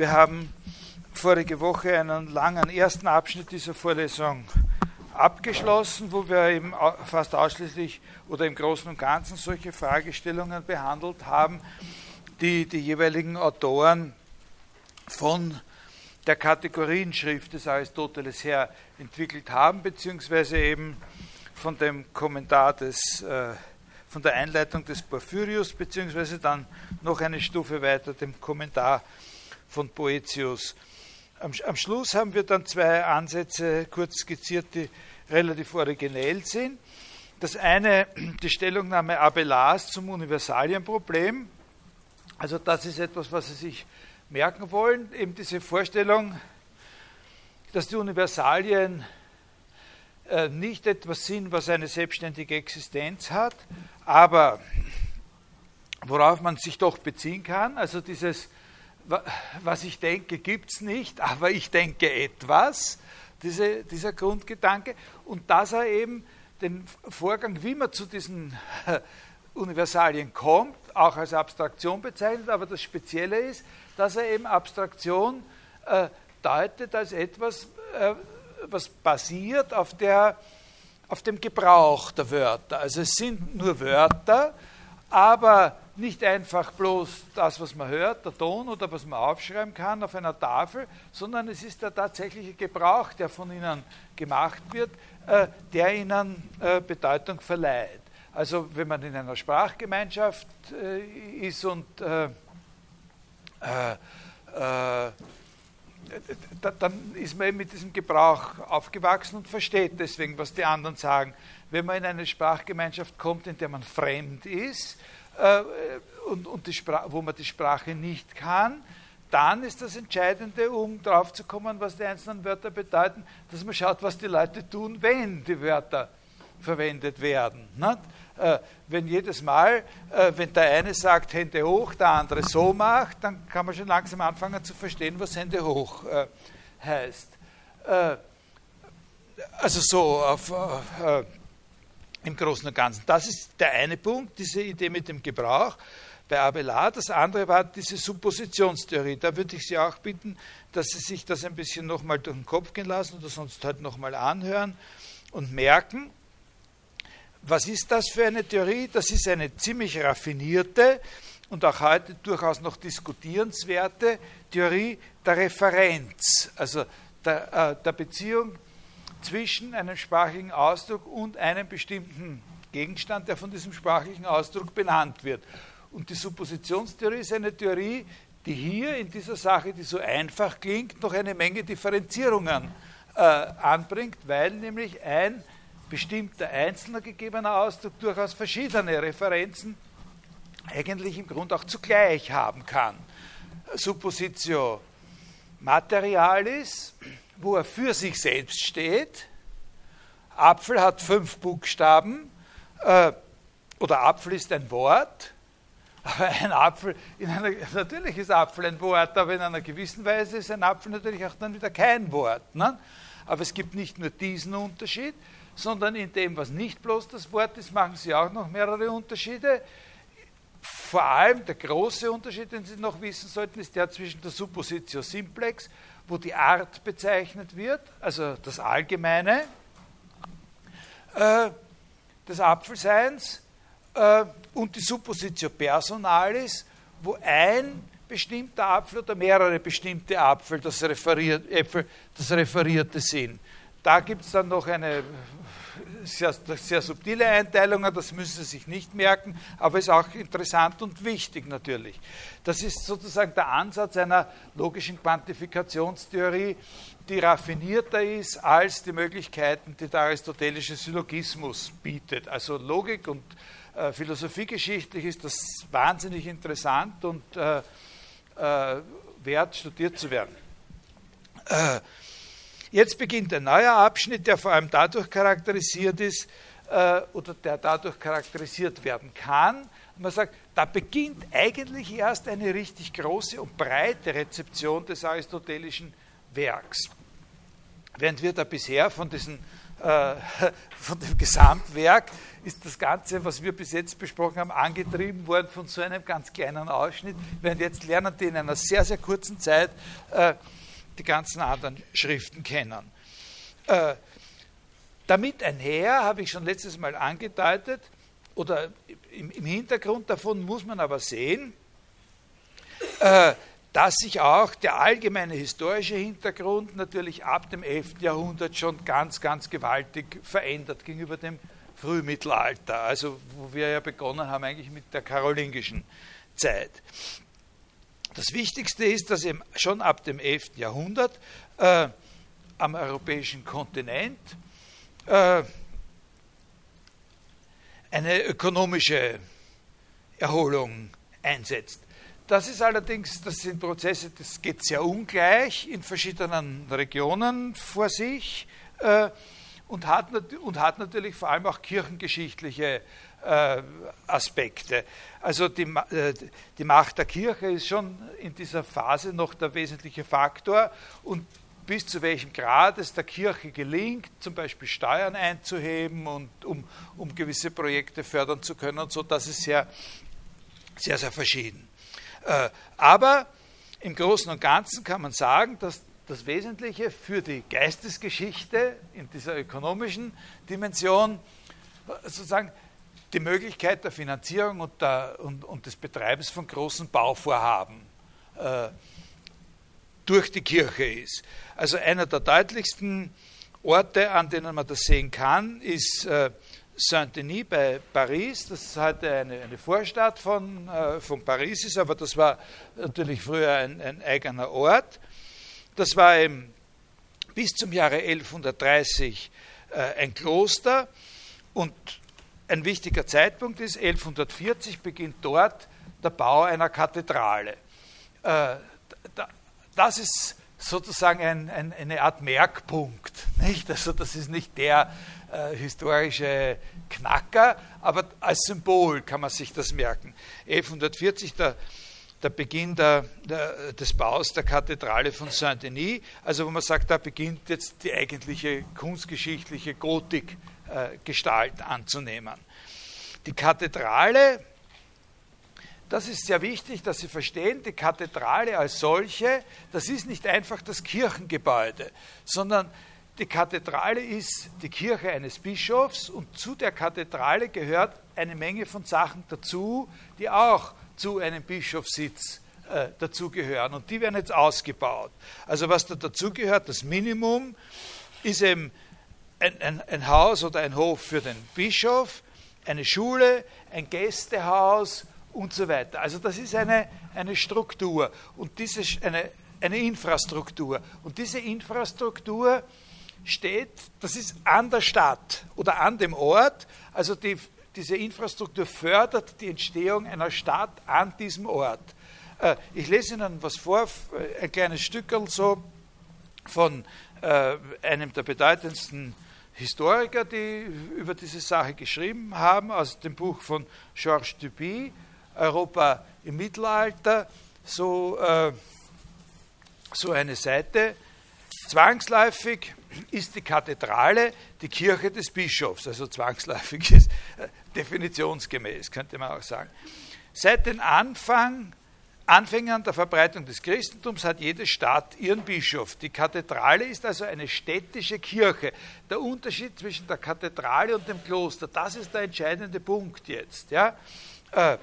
Wir haben vorige Woche einen langen ersten Abschnitt dieser Vorlesung abgeschlossen, wo wir eben fast ausschließlich oder im Großen und Ganzen solche Fragestellungen behandelt haben, die die jeweiligen Autoren von der Kategorienschrift des Aristoteles her entwickelt haben, beziehungsweise eben von dem Kommentar des, äh, von der Einleitung des Porphyrius, beziehungsweise dann noch eine Stufe weiter dem Kommentar von Boetius. Am, am, Schluss haben wir dann zwei Ansätze kurz skizziert, die relativ originell sind. Das eine, die Stellungnahme Abelards zum Universalienproblem. Also das ist etwas, was Sie sich merken wollen, eben diese Vorstellung, dass die Universalien äh, nicht etwas sind, was eine selbstständige Existenz hat, aber worauf man sich doch beziehen kann. Also dieses was ich denke, gibt es nicht, aber ich denke etwas, diese, dieser Grundgedanke, und dass er eben den Vorgang, wie man zu diesen Universalien kommt, auch als Abstraktion bezeichnet, aber das Spezielle ist, dass er eben Abstraktion äh, deutet als etwas, äh, was basiert auf, der, auf dem Gebrauch der Wörter. Also es sind nur Wörter, aber nicht einfach bloß das, was man hört, der Ton oder was man aufschreiben kann auf einer Tafel, sondern es ist der tatsächliche Gebrauch, der von ihnen gemacht wird, äh, der ihnen äh, Bedeutung verleiht. Also wenn man in einer Sprachgemeinschaft äh, ist und dann ist man eben mit diesem Gebrauch aufgewachsen und versteht deswegen, was die anderen sagen. Wenn man in eine Sprachgemeinschaft kommt, in der man fremd ist, äh, und, und die wo man die Sprache nicht kann, dann ist das Entscheidende, um drauf zu kommen, was die einzelnen Wörter bedeuten, dass man schaut, was die Leute tun, wenn die Wörter verwendet werden. Äh, wenn jedes Mal, äh, wenn der eine sagt Hände hoch, der andere so macht, dann kann man schon langsam anfangen zu verstehen, was Hände hoch äh, heißt. Äh, also so auf äh, im Großen und Ganzen. Das ist der eine Punkt, diese Idee mit dem Gebrauch bei Abelard. Das andere war diese Suppositionstheorie. Da würde ich Sie auch bitten, dass Sie sich das ein bisschen nochmal durch den Kopf gehen lassen oder sonst halt nochmal anhören und merken, was ist das für eine Theorie? Das ist eine ziemlich raffinierte und auch heute durchaus noch diskutierenswerte Theorie der Referenz, also der, äh, der Beziehung zwischen einem sprachlichen Ausdruck und einem bestimmten Gegenstand, der von diesem sprachlichen Ausdruck benannt wird. Und die Suppositionstheorie ist eine Theorie, die hier in dieser Sache, die so einfach klingt, noch eine Menge Differenzierungen äh, anbringt, weil nämlich ein bestimmter einzelner gegebener Ausdruck durchaus verschiedene Referenzen eigentlich im Grunde auch zugleich haben kann. Suppositio materialis wo er für sich selbst steht. Apfel hat fünf Buchstaben äh, oder Apfel ist ein Wort. Aber ein Apfel, einer, natürlich ist Apfel ein Wort, aber in einer gewissen Weise ist ein Apfel natürlich auch dann wieder kein Wort. Ne? Aber es gibt nicht nur diesen Unterschied, sondern in dem, was nicht bloß das Wort ist, machen sie auch noch mehrere Unterschiede. Vor allem der große Unterschied, den Sie noch wissen sollten, ist der zwischen der Suppositio simplex wo die Art bezeichnet wird, also das Allgemeine äh, des Apfelseins, äh, und die Suppositio Personalis, wo ein bestimmter Apfel oder mehrere bestimmte Apfel das, referiert, Äpfel das referierte sind. Da gibt es dann noch eine sehr, sehr subtile Einteilungen, das müssen Sie sich nicht merken, aber ist auch interessant und wichtig natürlich. Das ist sozusagen der Ansatz einer logischen Quantifikationstheorie, die raffinierter ist als die Möglichkeiten, die der aristotelische Syllogismus bietet. Also Logik und äh, philosophiegeschichtlich ist das wahnsinnig interessant und äh, äh, wert, studiert zu werden. Jetzt beginnt ein neuer Abschnitt, der vor allem dadurch charakterisiert ist äh, oder der dadurch charakterisiert werden kann. Man sagt, da beginnt eigentlich erst eine richtig große und breite Rezeption des aristotelischen Werks. Während wir da bisher von diesen äh, von dem Gesamtwerk ist das Ganze, was wir bis jetzt besprochen haben, angetrieben worden von so einem ganz kleinen Ausschnitt. Während jetzt lernen die in einer sehr, sehr kurzen Zeit äh, die ganzen anderen Schriften kennen. Äh, damit einher, habe ich schon letztes Mal angedeutet, oder im, im Hintergrund davon muss man aber sehen, äh, dass sich auch der allgemeine historische Hintergrund natürlich ab dem 11. Jahrhundert schon ganz, ganz gewaltig verändert gegenüber dem Frühmittelalter, also wo wir ja begonnen haben eigentlich mit der karolingischen Zeit. Das Wichtigste ist, dass eben schon ab dem 11. Jahrhundert äh, am europäischen Kontinent äh, eine ökonomische Erholung einsetzt. Das ist allerdings, das sind Prozesse, das geht sehr ungleich in verschiedenen Regionen vor sich äh, und, hat, und hat natürlich vor allem auch kirchengeschichtliche Aspekte. Also die, äh, die Macht der Kirche ist schon in dieser Phase noch der wesentliche Faktor und bis zu welchem Grad es der Kirche gelingt, zum Beispiel Steuern einzuheben und um, um gewisse Projekte fördern zu können und so, das ist sehr, sehr, sehr verschieden. Äh, aber im Großen und Ganzen kann man sagen, dass das Wesentliche für die Geistesgeschichte in dieser ökonomischen Dimension sozusagen die Möglichkeit der Finanzierung und, der, und, und des Betreibens von großen Bauvorhaben äh, durch die Kirche ist. Also einer der deutlichsten Orte, an denen man das sehen kann, ist äh, Saint-Denis bei Paris, das heute eine, eine Vorstadt von, äh, von Paris ist, aber das war natürlich früher ein, ein eigener Ort. Das war eben bis zum Jahre 1130 äh, ein Kloster und ein wichtiger Zeitpunkt ist, 1140 beginnt dort der Bau einer Kathedrale. Äh, das ist sozusagen ein, ein, eine Art Merkpunkt. Nicht? Also das ist nicht der äh, historische Knacker, aber als Symbol kann man sich das merken. 1140 der, der Beginn der, der, des Baus der Kathedrale von Saint-Denis, also wo man sagt, da beginnt jetzt die eigentliche kunstgeschichtliche Gotik-Gestalt äh, anzunehmen. Die Kathedrale das ist sehr wichtig, dass Sie verstehen, die Kathedrale als solche, das ist nicht einfach das Kirchengebäude, sondern die Kathedrale ist die Kirche eines Bischofs und zu der Kathedrale gehört eine Menge von Sachen dazu, die auch zu einem Bischofssitz äh, dazugehören. Und die werden jetzt ausgebaut. Also was da dazugehört, das Minimum, ist eben ein, ein, ein Haus oder ein Hof für den Bischof, eine Schule, ein Gästehaus und so weiter. Also das ist eine, eine Struktur und diese, eine, eine Infrastruktur. Und diese Infrastruktur steht, das ist an der Stadt oder an dem Ort. Also die, diese Infrastruktur fördert die Entstehung einer Stadt an diesem Ort. Äh, ich lese Ihnen was vor, äh, ein kleines Stückel so von äh, einem der bedeutendsten Historiker, die über diese Sache geschrieben haben, aus dem Buch von Georges Duby, Europa im Mittelalter, so, äh, so eine Seite. Zwangsläufig ist die Kathedrale die Kirche des Bischofs, also zwangsläufig ist äh, definitionsgemäß, könnte man auch sagen. Seit den Anfang, Anfängern der Verbreitung des Christentums hat jede Stadt ihren Bischof. Die Kathedrale ist also eine städtische Kirche. Der Unterschied zwischen der Kathedrale und dem Kloster, das ist der entscheidende Punkt jetzt. Ja? Äh,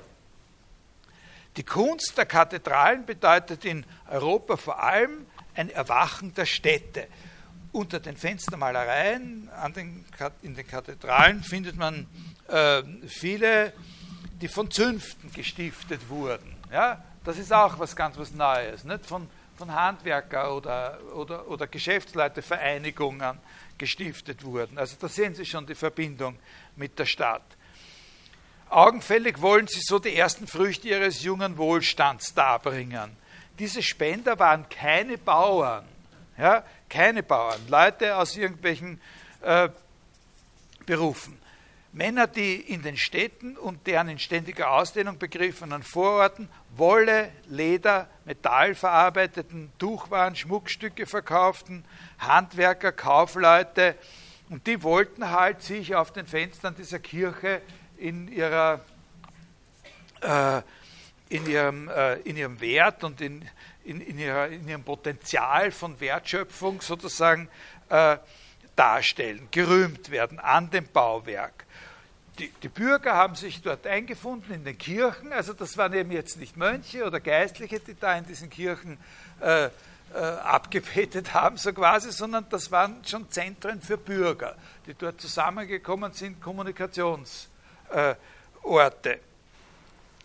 die Kunst der Kathedralen bedeutet in Europa vor allem ein Erwachen der Städte. Unter den Fenstermalereien den, in den Kathedralen findet man äh, viele, die von Zünften gestiftet wurden. Ja? Das ist auch was ganz was Neues, nicht? Von, von Handwerker oder, oder, oder Geschäftsleute, gestiftet wurden. Also da sehen Sie schon die Verbindung mit der Stadt. Augenfällig wollen sie so die ersten Früchte ihres jungen Wohlstands darbringen. Diese Spender waren keine Bauern, ja, keine Bauern, Leute aus irgendwelchen äh, Berufen. Männer, die in den Städten und deren in ständiger Ausdehnung begriffenen Vororten Wolle, Leder, Metall verarbeiteten, Tuchwaren, Schmuckstücke verkauften, Handwerker, Kaufleute, Und die wollten halt sich auf den Fenstern dieser Kirche in ihrer äh, in ihrem, äh, in ihrem Wert und in, in, in, ihrer, in ihrem Potenzial von Wertschöpfung sozusagen äh, darstellen, gerühmt werden an dem Bauwerk. Die, die, Bürger haben sich dort eingefunden in den Kirchen, also das waren eben jetzt nicht Mönche oder Geistliche, die da in diesen Kirchen äh, äh, abgebetet haben, so quasi, sondern das waren schon Zentren für Bürger, die dort zusammengekommen sind, Kommunikationsorte,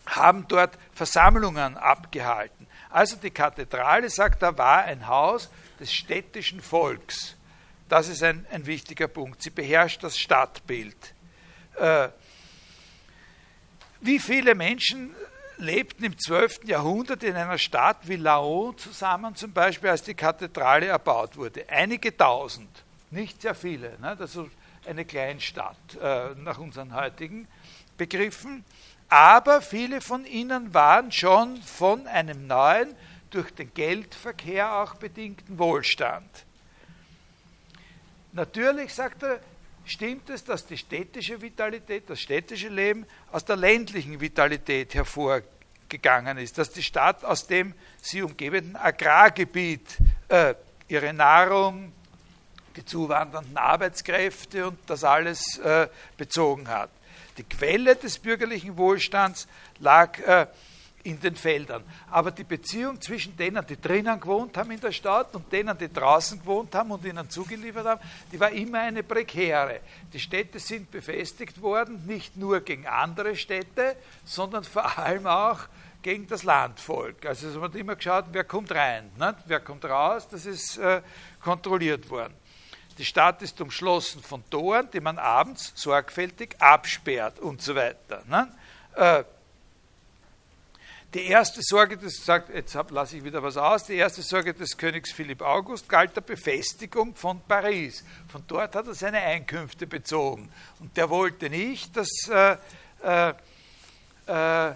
haben dort Versammlungen abgehalten. Also die Kathedrale, sagt er, war ein Haus des städtischen Volks. Das ist ein, ein wichtiger Punkt. Sie beherrscht das Stadtbild. Äh, wie viele Menschen lebten im 12. Jahrhundert in einer Stadt wie Laon zusammen, zum Beispiel als die Kathedrale erbaut wurde. Einige tausend, nicht sehr viele. Ne? Das ist eine Kleinstadt äh, nach unseren heutigen Begriffen. Aber viele von ihnen waren schon von einem neuen, durch den Geldverkehr auch bedingten Wohlstand. Natürlich, sagt er, stimmt es, dass die städtische Vitalität, das städtische Leben aus der ländlichen Vitalität hervorgegangen ist, dass die Stadt aus dem sie umgebenden Agrargebiet äh, ihre Nahrung, die zuwandernden Arbeitskräfte und das alles äh, bezogen hat. Die Quelle des bürgerlichen Wohlstands lag äh, in den Feldern. Aber die Beziehung zwischen denen, die drinnen gewohnt haben in der Stadt und denen, die draußen gewohnt haben und ihnen zugeliefert haben, die war immer eine prekäre. Die Städte sind befestigt worden, nicht nur gegen andere Städte, sondern vor allem auch gegen das Landvolk. Also es wird immer geschaut, wer kommt rein, nicht? wer kommt raus, das ist äh, kontrolliert worden. Die Stadt ist umschlossen von Toren, die man abends sorgfältig absperrt und so weiter. Ne? Äh, die erste Sorge des, sagt, jetzt lasse ich wieder was aus, die erste Sorge des Königs Philipp August galt der Befestigung von Paris. Von dort hat er seine Einkünfte bezogen. Und der wollte nicht, dass äh, äh, äh,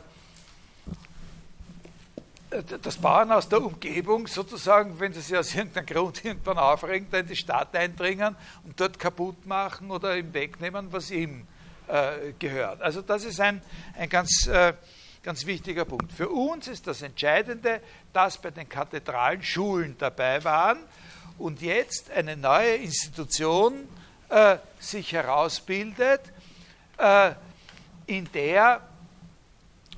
dass Bauern aus der Umgebung sozusagen, wenn sie sich aus irgendeinem Grund irgendwann aufregen, da in die Stadt eindringen und dort kaputt machen oder ihm wegnehmen, was ihm äh, gehört. Also das ist ein, ein ganz äh, ganz wichtiger Punkt. Für uns ist das Entscheidende, dass bei den Kathedralen Schulen dabei waren und jetzt eine neue Institution äh, sich herausbildet, äh, in der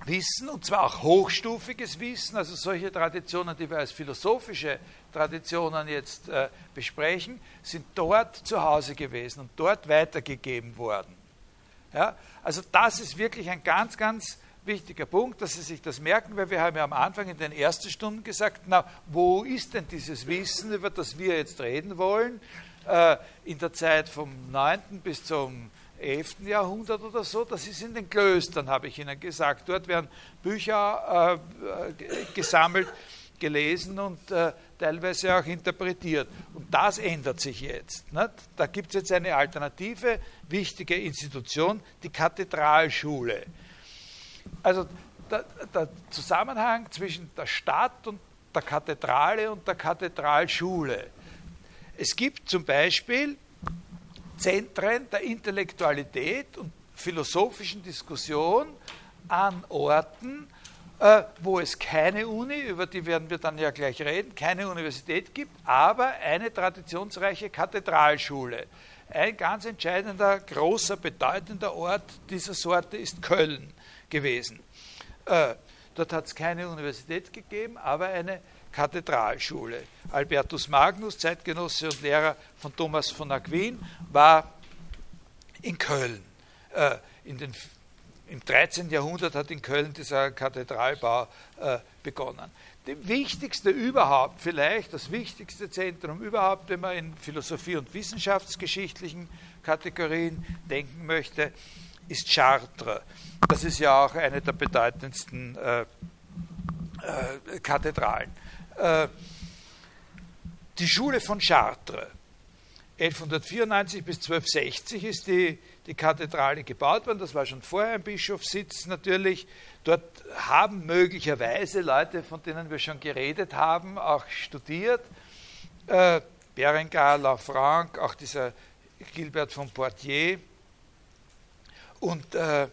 Wissen, und zwar auch hochstufiges Wissen, also solche Traditionen, die wir als philosophische Traditionen jetzt äh, besprechen, sind dort zu Hause gewesen und dort weitergegeben worden. Ja? Also das ist wirklich ein ganz, ganz wichtiger Punkt, dass Sie sich das merken, weil wir haben ja am Anfang in den ersten Stunden gesagt, na, wo ist denn dieses Wissen, über das wir jetzt reden wollen, äh, in der Zeit vom 9. bis zum 11. Jahrhundert oder so, das ist in den Klöstern, habe ich Ihnen gesagt. Dort werden Bücher äh, gesammelt, gelesen und äh, teilweise auch interpretiert. Und das ändert sich jetzt. Nicht? Da gibt es jetzt eine alternative, wichtige Institution, die Kathedralschule also der, der Zusammenhang zwischen der Stadt und der Kathedrale und der Kathedralschule. Es gibt zum Beispiel Zentren der Intellektualität und philosophischen Diskussion an Orten, äh, wo es keine Uni, über die werden wir dann ja gleich reden, keine Universität gibt, aber eine traditionsreiche Kathedralschule. Ein ganz entscheidender, großer, bedeutender Ort dieser Sorte ist Köln gewesen. Äh, dort hat es keine Universität gegeben, aber eine Kathedralschule. Albertus Magnus, Zeitgenosse und Lehrer von Thomas von Aquin, war in Köln. Äh, in den, Im 13. Jahrhundert hat in Köln dieser Kathedralbau äh, begonnen. Das wichtigste überhaupt, vielleicht das wichtigste Zentrum überhaupt, wenn man in Philosophie- und wissenschaftsgeschichtlichen Kategorien denken möchte, ist Chartres. Das ist ja auch eine der bedeutendsten äh, äh, Kathedralen. Äh, die Schule von Chartres. 1194 bis 1260 ist die, die Kathedrale gebaut worden. Das war schon vorher ein Bischofssitz natürlich. Dort haben möglicherweise Leute, von denen wir schon geredet haben, auch studiert. Äh, Berengar, Lafranc, auch dieser Gilbert von Poitiers und, äh,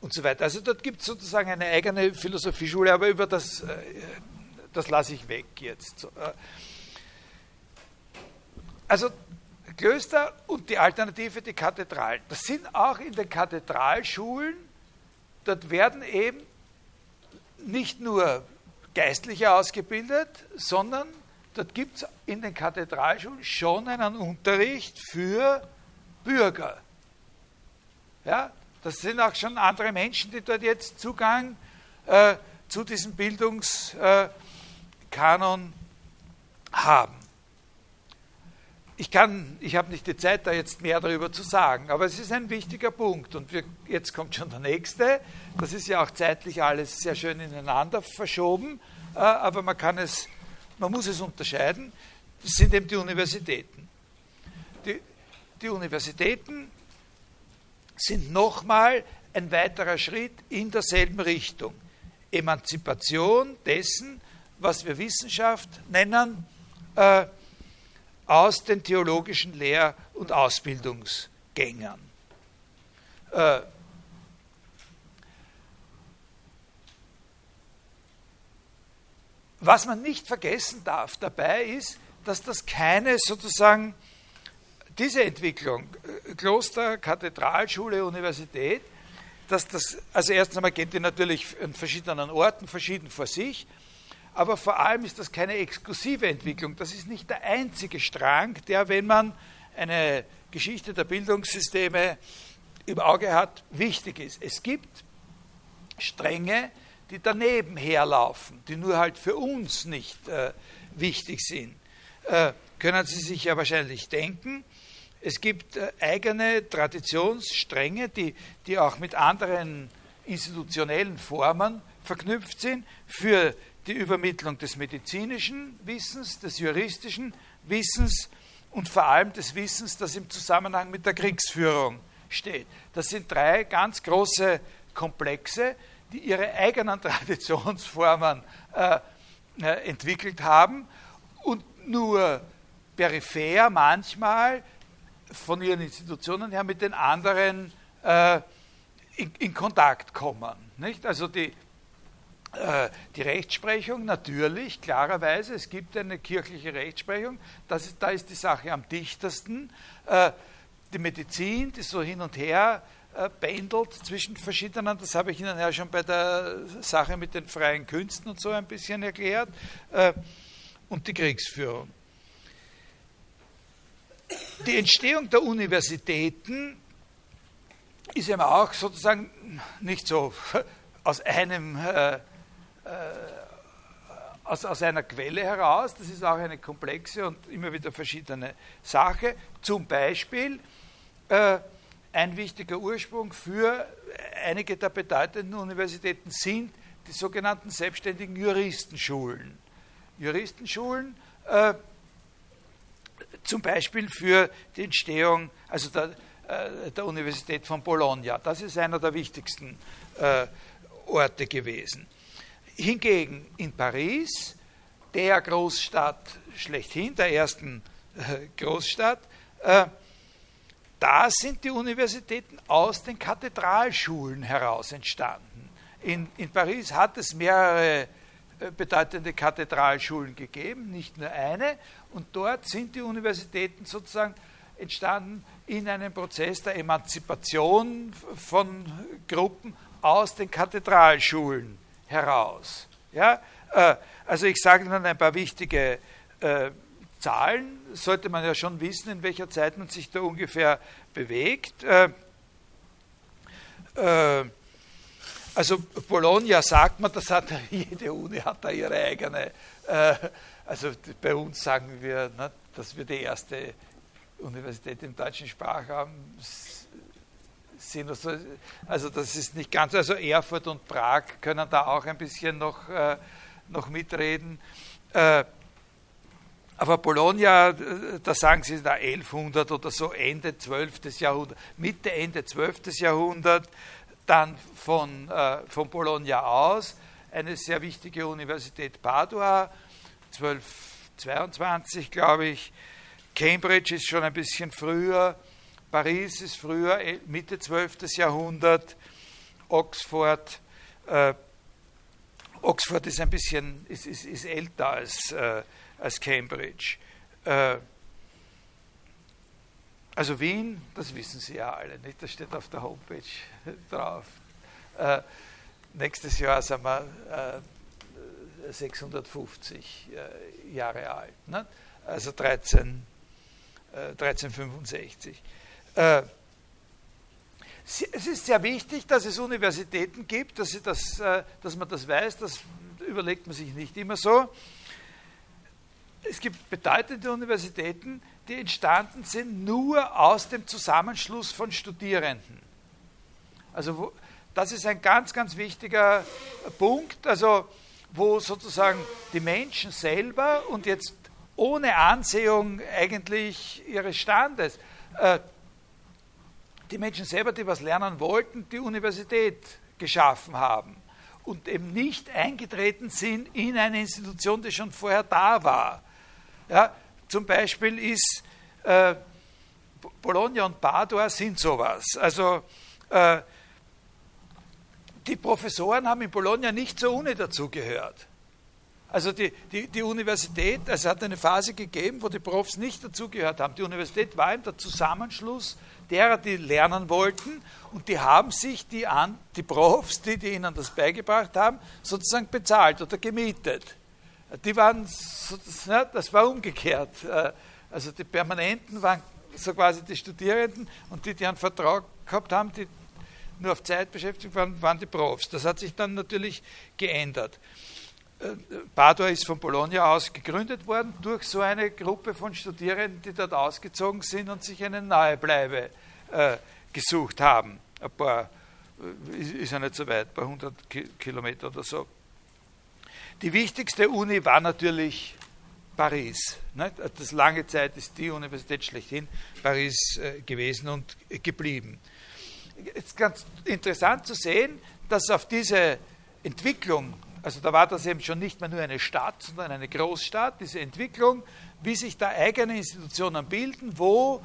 und so weiter. Also dort gibt es sozusagen eine eigene Philosophieschule, aber über das, äh, das lasse ich weg jetzt. Äh, also Klöster und die Alternative, die Kathedralen. Das sind auch in den Kathedralschulen, dort werden eben nicht nur Geistliche ausgebildet, sondern dort gibt es in den Kathedralschulen schon einen Unterricht für Bürger. Ja, das sind auch schon andere Menschen, die dort jetzt Zugang äh, zu diesem Bildungskanon äh, haben. Ich kann, ich habe nicht die Zeit, da jetzt mehr darüber zu sagen, aber es ist ein wichtiger Punkt. Und wir, jetzt kommt schon der nächste. Das ist ja auch zeitlich alles sehr schön ineinander verschoben, äh, aber man kann es, man muss es unterscheiden. Das sind eben die Universitäten. Die, die Universitäten sind nochmal ein weiterer Schritt in derselben Richtung. Emanzipation dessen, was wir Wissenschaft nennen, äh, aus den theologischen Lehr- und Ausbildungsgängern. Äh, was man nicht vergessen darf dabei ist, dass das keine sozusagen diese Entwicklung, äh, Kloster, Kathedralschule, Universität, dass das, also erstens einmal geht die natürlich an verschiedenen Orten verschieden vor sich, aber vor allem ist das keine exklusive Entwicklung. Das ist nicht der einzige Strang, der, wenn man eine Geschichte der Bildungssysteme im Auge hat, wichtig ist. Es gibt Stränge, die daneben herlaufen, die nur halt für uns nicht äh, wichtig sind. Äh, können Sie sich ja wahrscheinlich denken. Es gibt äh, eigene Traditionsstränge, die, die auch mit anderen institutionellen Formen verknüpft sind für die Übermittlung des medizinischen Wissens, des juristischen Wissens und vor allem des Wissens, das im Zusammenhang mit der Kriegsführung steht. Das sind drei ganz große Komplexe, die ihre eigenen Traditionsformen äh, äh, entwickelt haben und nur peripher manchmal von ihren Institutionen her mit den anderen äh, in, in, Kontakt kommen. Nicht? Also die, äh, die Rechtsprechung natürlich, klarerweise, es gibt eine kirchliche Rechtsprechung, das ist, da ist die Sache am dichtesten. Äh, die Medizin, die so hin und her äh, pendelt zwischen verschiedenen, das habe ich Ihnen ja schon bei der Sache mit den freien Künsten und so ein bisschen erklärt, und die Kriegsführung. Die Entstehung der Universitäten ist eben auch sozusagen nicht so aus einem äh, aus, aus einer Quelle heraus. Das ist auch eine komplexe und immer wieder verschiedene Sache. Zum Beispiel äh, ein wichtiger Ursprung für einige der bedeutenden Universitäten sind die sogenannten selbstständigen Juristenschulen. Juristenschulen äh, zum Beispiel für die Entstehung also der, äh, der, Universität von Bologna. Das ist einer der wichtigsten äh, Orte gewesen. Hingegen in Paris, der Großstadt schlechthin, der ersten äh, Großstadt, da sind die Universitäten aus den Kathedralschulen heraus entstanden. In, in Paris hat es mehrere bedeutende Kathedralschulen gegeben, nicht nur eine, und dort sind die Universitäten sozusagen entstanden in einem Prozess der Emanzipation von Gruppen aus den Kathedralschulen heraus. Ja? Äh, also ich sage Ihnen ein paar wichtige äh, Zahlen, sollte man ja schon wissen, in welcher Zeit man sich da ungefähr bewegt. Äh, also Bologna sagt man, das hat jede Uni hat da ihre eigene. Also bei uns sagen wir, ne, dass wir die erste Universität im deutschen Sprachraum sind. Also, also das ist nicht ganz, also Erfurt und Prag können da auch ein bisschen noch, äh, noch mitreden. Äh, aber Bologna, da sagen sie da 1100 oder so, Ende 12. Jahrhundert, Mitte, Ende 12. Jahrhundert, dann von, äh, von Bologna aus eine sehr wichtige Universität Padua, 1222 glaube ich, Cambridge ist schon ein bisschen früher, Paris ist früher, eh, Mitte 12. Jahrhundert, Oxford, äh, Oxford ist ein bisschen ist, ist, ist älter als, äh, als Cambridge. Äh, also Wien, das wissen Sie ja alle, nicht? Das steht auf der Homepage drauf. Äh, nächstes Jahr sind wir 650 äh, Jahre alt, nicht? also 13, 1365. Äh, es ist sehr wichtig, dass es Universitäten gibt, dass, das, äh, dass man das weiß, das überlegt man sich nicht immer so. Es gibt bedeutende Universitäten, die entstanden sind nur aus dem Zusammenschluss von Studierenden. Also das ist ein ganz, ganz wichtiger Punkt, also wo sozusagen die Menschen selber und jetzt ohne Ansehung eigentlich ihres Standes äh, die Menschen selber, die was lernen wollten, die Universität geschaffen haben und eben nicht eingetreten sind in eine Institution, die schon vorher da war. Ja, zum Beispiel ist äh, Bologna und Padua sind sowas. Also äh, die Professoren haben in Bologna nicht zur Uni dazugehört. Also die, die, die Universität, es hat eine Phase gegeben, wo die Profs nicht dazugehört haben. Die Universität war eben der Zusammenschluss derer, die lernen wollten und die haben sich die, an, die Profs, die, die ihnen das beigebracht haben, sozusagen bezahlt oder gemietet. Die waren, das war umgekehrt. Äh, also die Permanenten waren so quasi die Studierenden und die, die einen Vertrag gehabt haben, die nur auf Zeit beschäftigt waren, waren die Profs. Das hat sich dann natürlich geändert. Padua ist von Bologna aus gegründet worden durch so eine Gruppe von Studierenden, die dort ausgezogen sind und sich eine neue Bleibe äh, gesucht haben. Ein paar, äh, ist ja nicht so weit, ein paar hundert Kilometer oder so. Die wichtigste Uni war natürlich Paris. Nicht? Das lange Zeit ist die Universität schlechthin Paris äh, gewesen und geblieben. Es ist ganz interessant zu sehen, dass auf diese Entwicklung also da war das eben schon nicht mehr nur eine Stadt, sondern eine Großstadt, diese Entwicklung, wie sich da eigene Institutionen bilden, wo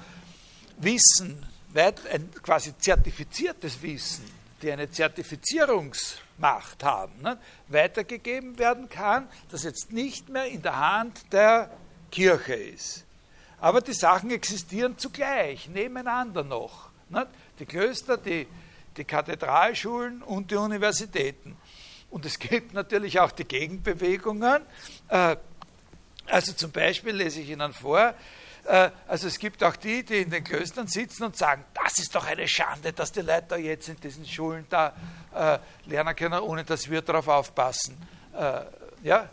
Wissen, ein quasi zertifiziertes Wissen, die eine Zertifizierungsmacht haben, ne, weitergegeben werden kann, das jetzt nicht mehr in der Hand der Kirche ist. Aber die Sachen existieren zugleich, nebeneinander noch. Die Klöster, die, die Kathedralschulen und die Universitäten. Und es gibt natürlich auch die Gegenbewegungen. Äh, also zum Beispiel lese ich Ihnen vor, äh, also es gibt auch die, die in den Klöstern sitzen und sagen, das ist doch eine Schande, dass die Leute da jetzt in diesen Schulen da äh, lernen können, ohne dass wir darauf aufpassen. Ja?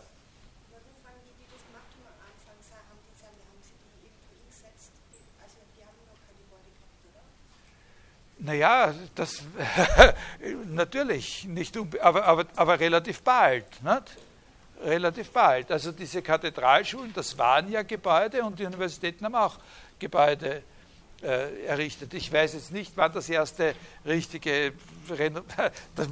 Naja, das natürlich nicht, aber, aber, aber relativ bald. Nicht? Relativ bald. Also diese Kathedralschulen, das waren ja Gebäude und die Universitäten haben auch Gebäude äh, errichtet. Ich weiß jetzt nicht, wann das erste richtige, Reno das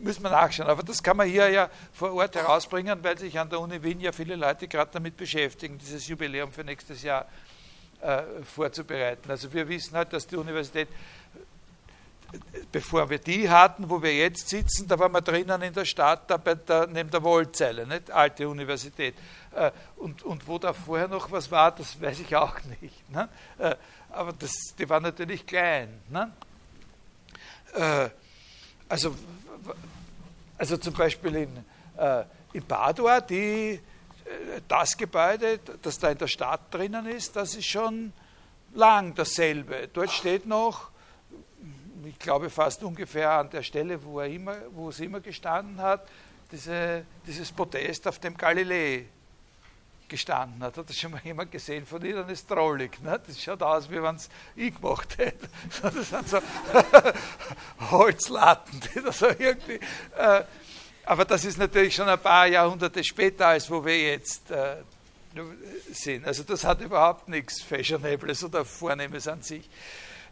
müssen wir nachschauen, aber das kann man hier ja vor Ort herausbringen, weil sich an der Uni Wien ja viele Leute gerade damit beschäftigen, dieses Jubiläum für nächstes Jahr äh, vorzubereiten. Also wir wissen halt, dass die Universität bevor wir die hatten, wo wir jetzt sitzen, da waren wir drinnen in der Stadt, da der, neben der Wollzeile, nicht? alte Universität. Äh, und, und wo da vorher noch was war, das weiß ich auch nicht. Ne? Äh, aber das, die war natürlich klein. Ne? Äh, also, also zum Beispiel in, in Padua, die, das Gebäude, das da in der Stadt drinnen ist, das ist schon lang dasselbe. Dort steht noch ich glaube fast ungefähr an der Stelle, wo, er immer, wo es immer gestanden hat, diese, dieses Podest, auf dem Galilei gestanden hat. Hat das schon mal jemand gesehen von Ihnen? Das ist trollig. Ne? Das schaut aus, wie wenn es ich gemacht hätte. Das sind so Holzlatten, die da so irgendwie. Äh, aber das ist natürlich schon ein paar Jahrhunderte später, als wo wir jetzt äh, sind. Also das hat überhaupt nichts Fashionables oder Vornehmes an sich.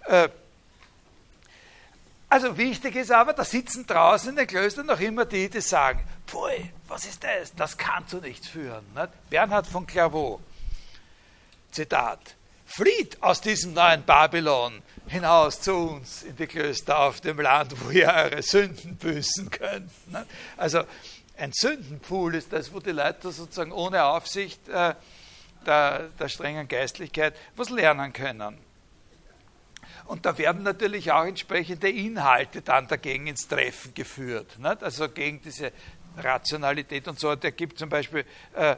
Äh, also wichtig ist aber, da sitzen draußen in den Klöstern noch immer die, die sagen, pfui, was ist das? Das kann zu nichts führen. Nicht? Bernhard von Clairvaux, Zitat, flieht aus diesem neuen Babylon hinaus zu uns in die Klöster auf dem Land, wo ihr eure Sünden büßen könnt. Ne? Also ein Sündenpool ist das, wo die Leute sozusagen ohne Aufsicht äh, der, der strengen Geistlichkeit was lernen können. Und da werden natürlich auch entsprechende Inhalte dann dagegen ins Treffen geführt. Nicht? Also gegen diese Rationalität und so. Der gibt zum Beispiel äh,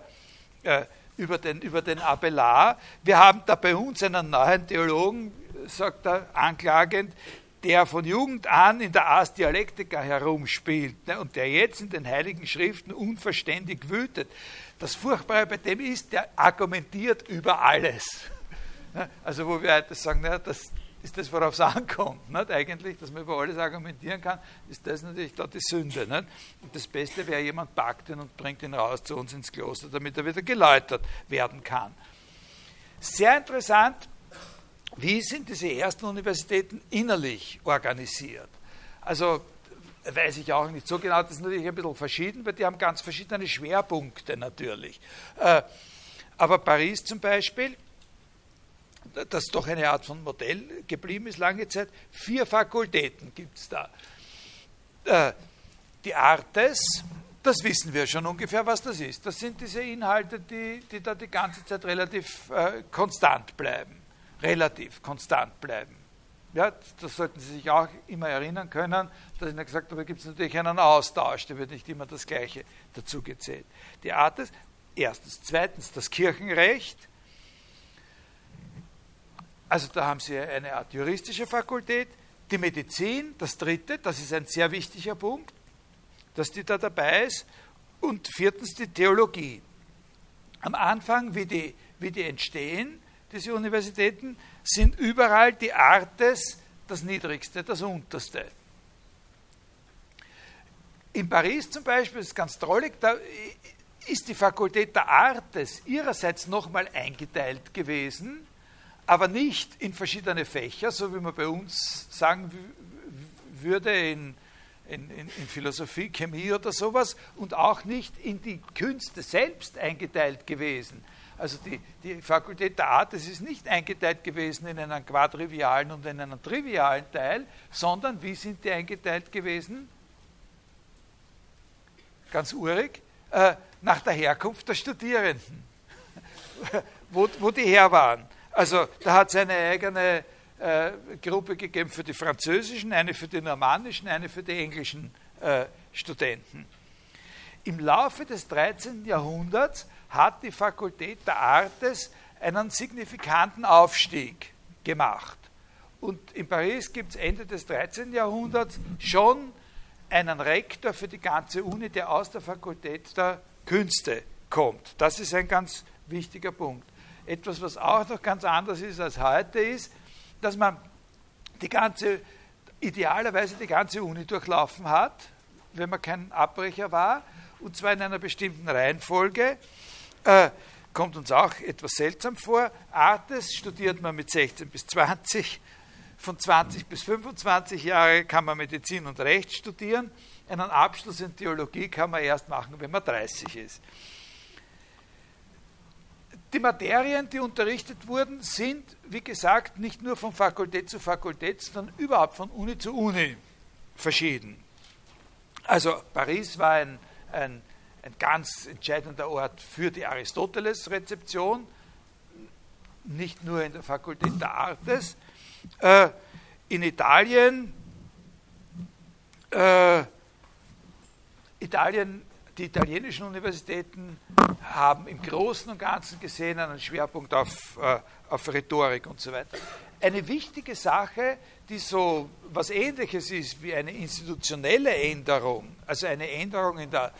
äh, über den, über den Abelard. Wir haben da bei uns einen neuen Theologen, sagt er anklagend, der von Jugend an in der Ars Dialectica herumspielt ne, und der jetzt in den Heiligen Schriften unverständig wütet. Das Furchtbare bei dem ist, der argumentiert über alles. Ne, also wo wir heute sagen, na, das ist das, worauf es ankommt. Nicht? Eigentlich, dass man über alles argumentieren kann, ist das natürlich da die Sünde. Nicht? Und das Beste wäre, jemand packt ihn und bringt ihn raus zu uns ins Kloster, damit er wieder geläutert werden kann. Sehr interessant, wie sind diese ersten Universitäten innerlich organisiert? Also weiß ich auch nicht so genau, das ist natürlich ein bisschen verschieden, weil die haben ganz verschiedene Schwerpunkte natürlich. Äh, aber Paris zum Beispiel, das doch eine Art von Modell geblieben ist lange Zeit, vier Fakultäten gibt es da. Äh, die Artes, das wissen wir schon ungefähr, was das ist. Das sind diese Inhalte, die, die da die ganze Zeit relativ äh, konstant bleiben relativ konstant bleiben. Ja, das sollten Sie sich auch immer erinnern können, dass ich Ihnen gesagt habe, da gibt es natürlich einen Austausch, da wird nicht immer das Gleiche dazu gezählt. Die Art ist, erstens. Zweitens, das Kirchenrecht. Also da haben Sie eine Art juristische Fakultät. Die Medizin, das dritte, das ist ein sehr wichtiger Punkt, dass die da dabei ist. Und viertens die Theologie. Am Anfang, wie die, wie die entstehen, diese Universitäten, sind überall die Artes das Niedrigste, das Unterste. In Paris zum Beispiel ist ganz drollig, da ist die Fakultät der Artes ihrerseits nochmal eingeteilt gewesen, aber nicht in verschiedene Fächer, so wie man bei uns sagen würde in, in, in, Philosophie, Chemie oder sowas, und auch nicht in die Künste selbst eingeteilt gewesen, also die, die Fakultät der Art, das ist nicht eingeteilt gewesen in einen quadrivialen und in einen trivialen Teil, sondern wie sind die eingeteilt gewesen? Ganz urig, äh, nach der Herkunft der Studierenden, wo, wo die her waren. Also da hat es eine eigene äh, Gruppe gegeben für die französischen, eine für die normannischen, eine für die englischen äh, Studenten. Im Laufe des 13. Jahrhunderts hat die Fakultät der Artes einen signifikanten Aufstieg gemacht. Und in Paris gibt es Ende des 13. Jahrhunderts schon einen Rektor für die ganze Uni, der aus der Fakultät der Künste kommt. Das ist ein ganz wichtiger Punkt. Etwas, was auch noch ganz anders ist als heute, ist, dass man die ganze, idealerweise die ganze Uni durchlaufen hat, wenn man kein Abbrecher war, und zwar in einer bestimmten Reihenfolge. Äh, kommt uns auch etwas seltsam vor. Artes studiert man mit 16 bis 20, von 20 bis 25 Jahre kann man Medizin und Recht studieren. Einen Abschluss in Theologie kann man erst machen, wenn man 30 ist. Die Materien, die unterrichtet wurden, sind, wie gesagt, nicht nur von Fakultät zu Fakultät, sondern überhaupt von Uni zu Uni verschieden. Also Paris war ein, ein ein ganz entscheidender Ort für die Aristoteles-Rezeption, nicht nur in der Fakultät der Artes. Äh, in Italien, äh, Italien, die italienischen Universitäten haben im Großen und Ganzen gesehen einen Schwerpunkt auf, äh, auf Rhetorik und so weiter. Eine wichtige Sache, die so was Ähnliches ist wie eine institutionelle Änderung, also eine Änderung in der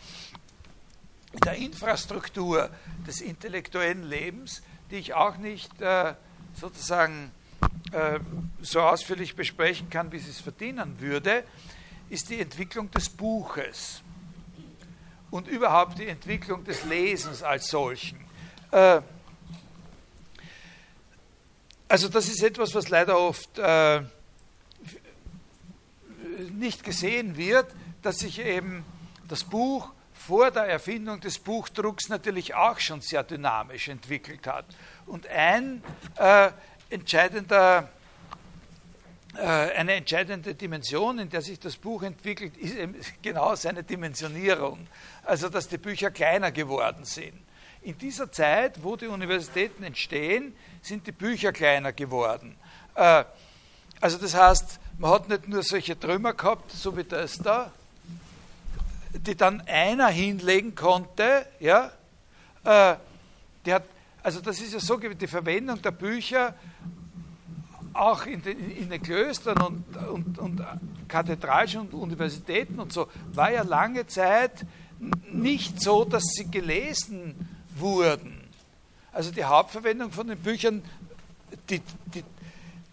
der Infrastruktur des intellektuellen Lebens, die ich auch nicht äh, sozusagen äh, so ausführlich besprechen kann, wie sie es verdienen würde, ist die Entwicklung des Buches und überhaupt die Entwicklung des Lesens als solchen. Äh, also das ist etwas, was leider oft äh, nicht gesehen wird, dass sich eben das Buch vor der Erfindung des Buchdrucks natürlich auch schon sehr dynamisch entwickelt hat. Und ein äh, entscheidender, äh, eine entscheidende Dimension, in der sich das Buch entwickelt, ist eben genau seine Dimensionierung. Also, dass die Bücher kleiner geworden sind. In dieser Zeit, wo die Universitäten entstehen, sind die Bücher kleiner geworden. Äh, also das heißt, man hat nicht nur solche Trümmer gehabt, so wie das da, die dann einer hinlegen konnte, ja, äh, die hat, also das ist ja so, die Verwendung der Bücher auch in den, in den Klöstern und, und, und Kathedralen und Universitäten und so, war ja lange Zeit nicht so, dass sie gelesen wurden. Also die Hauptverwendung von den Büchern, die, die,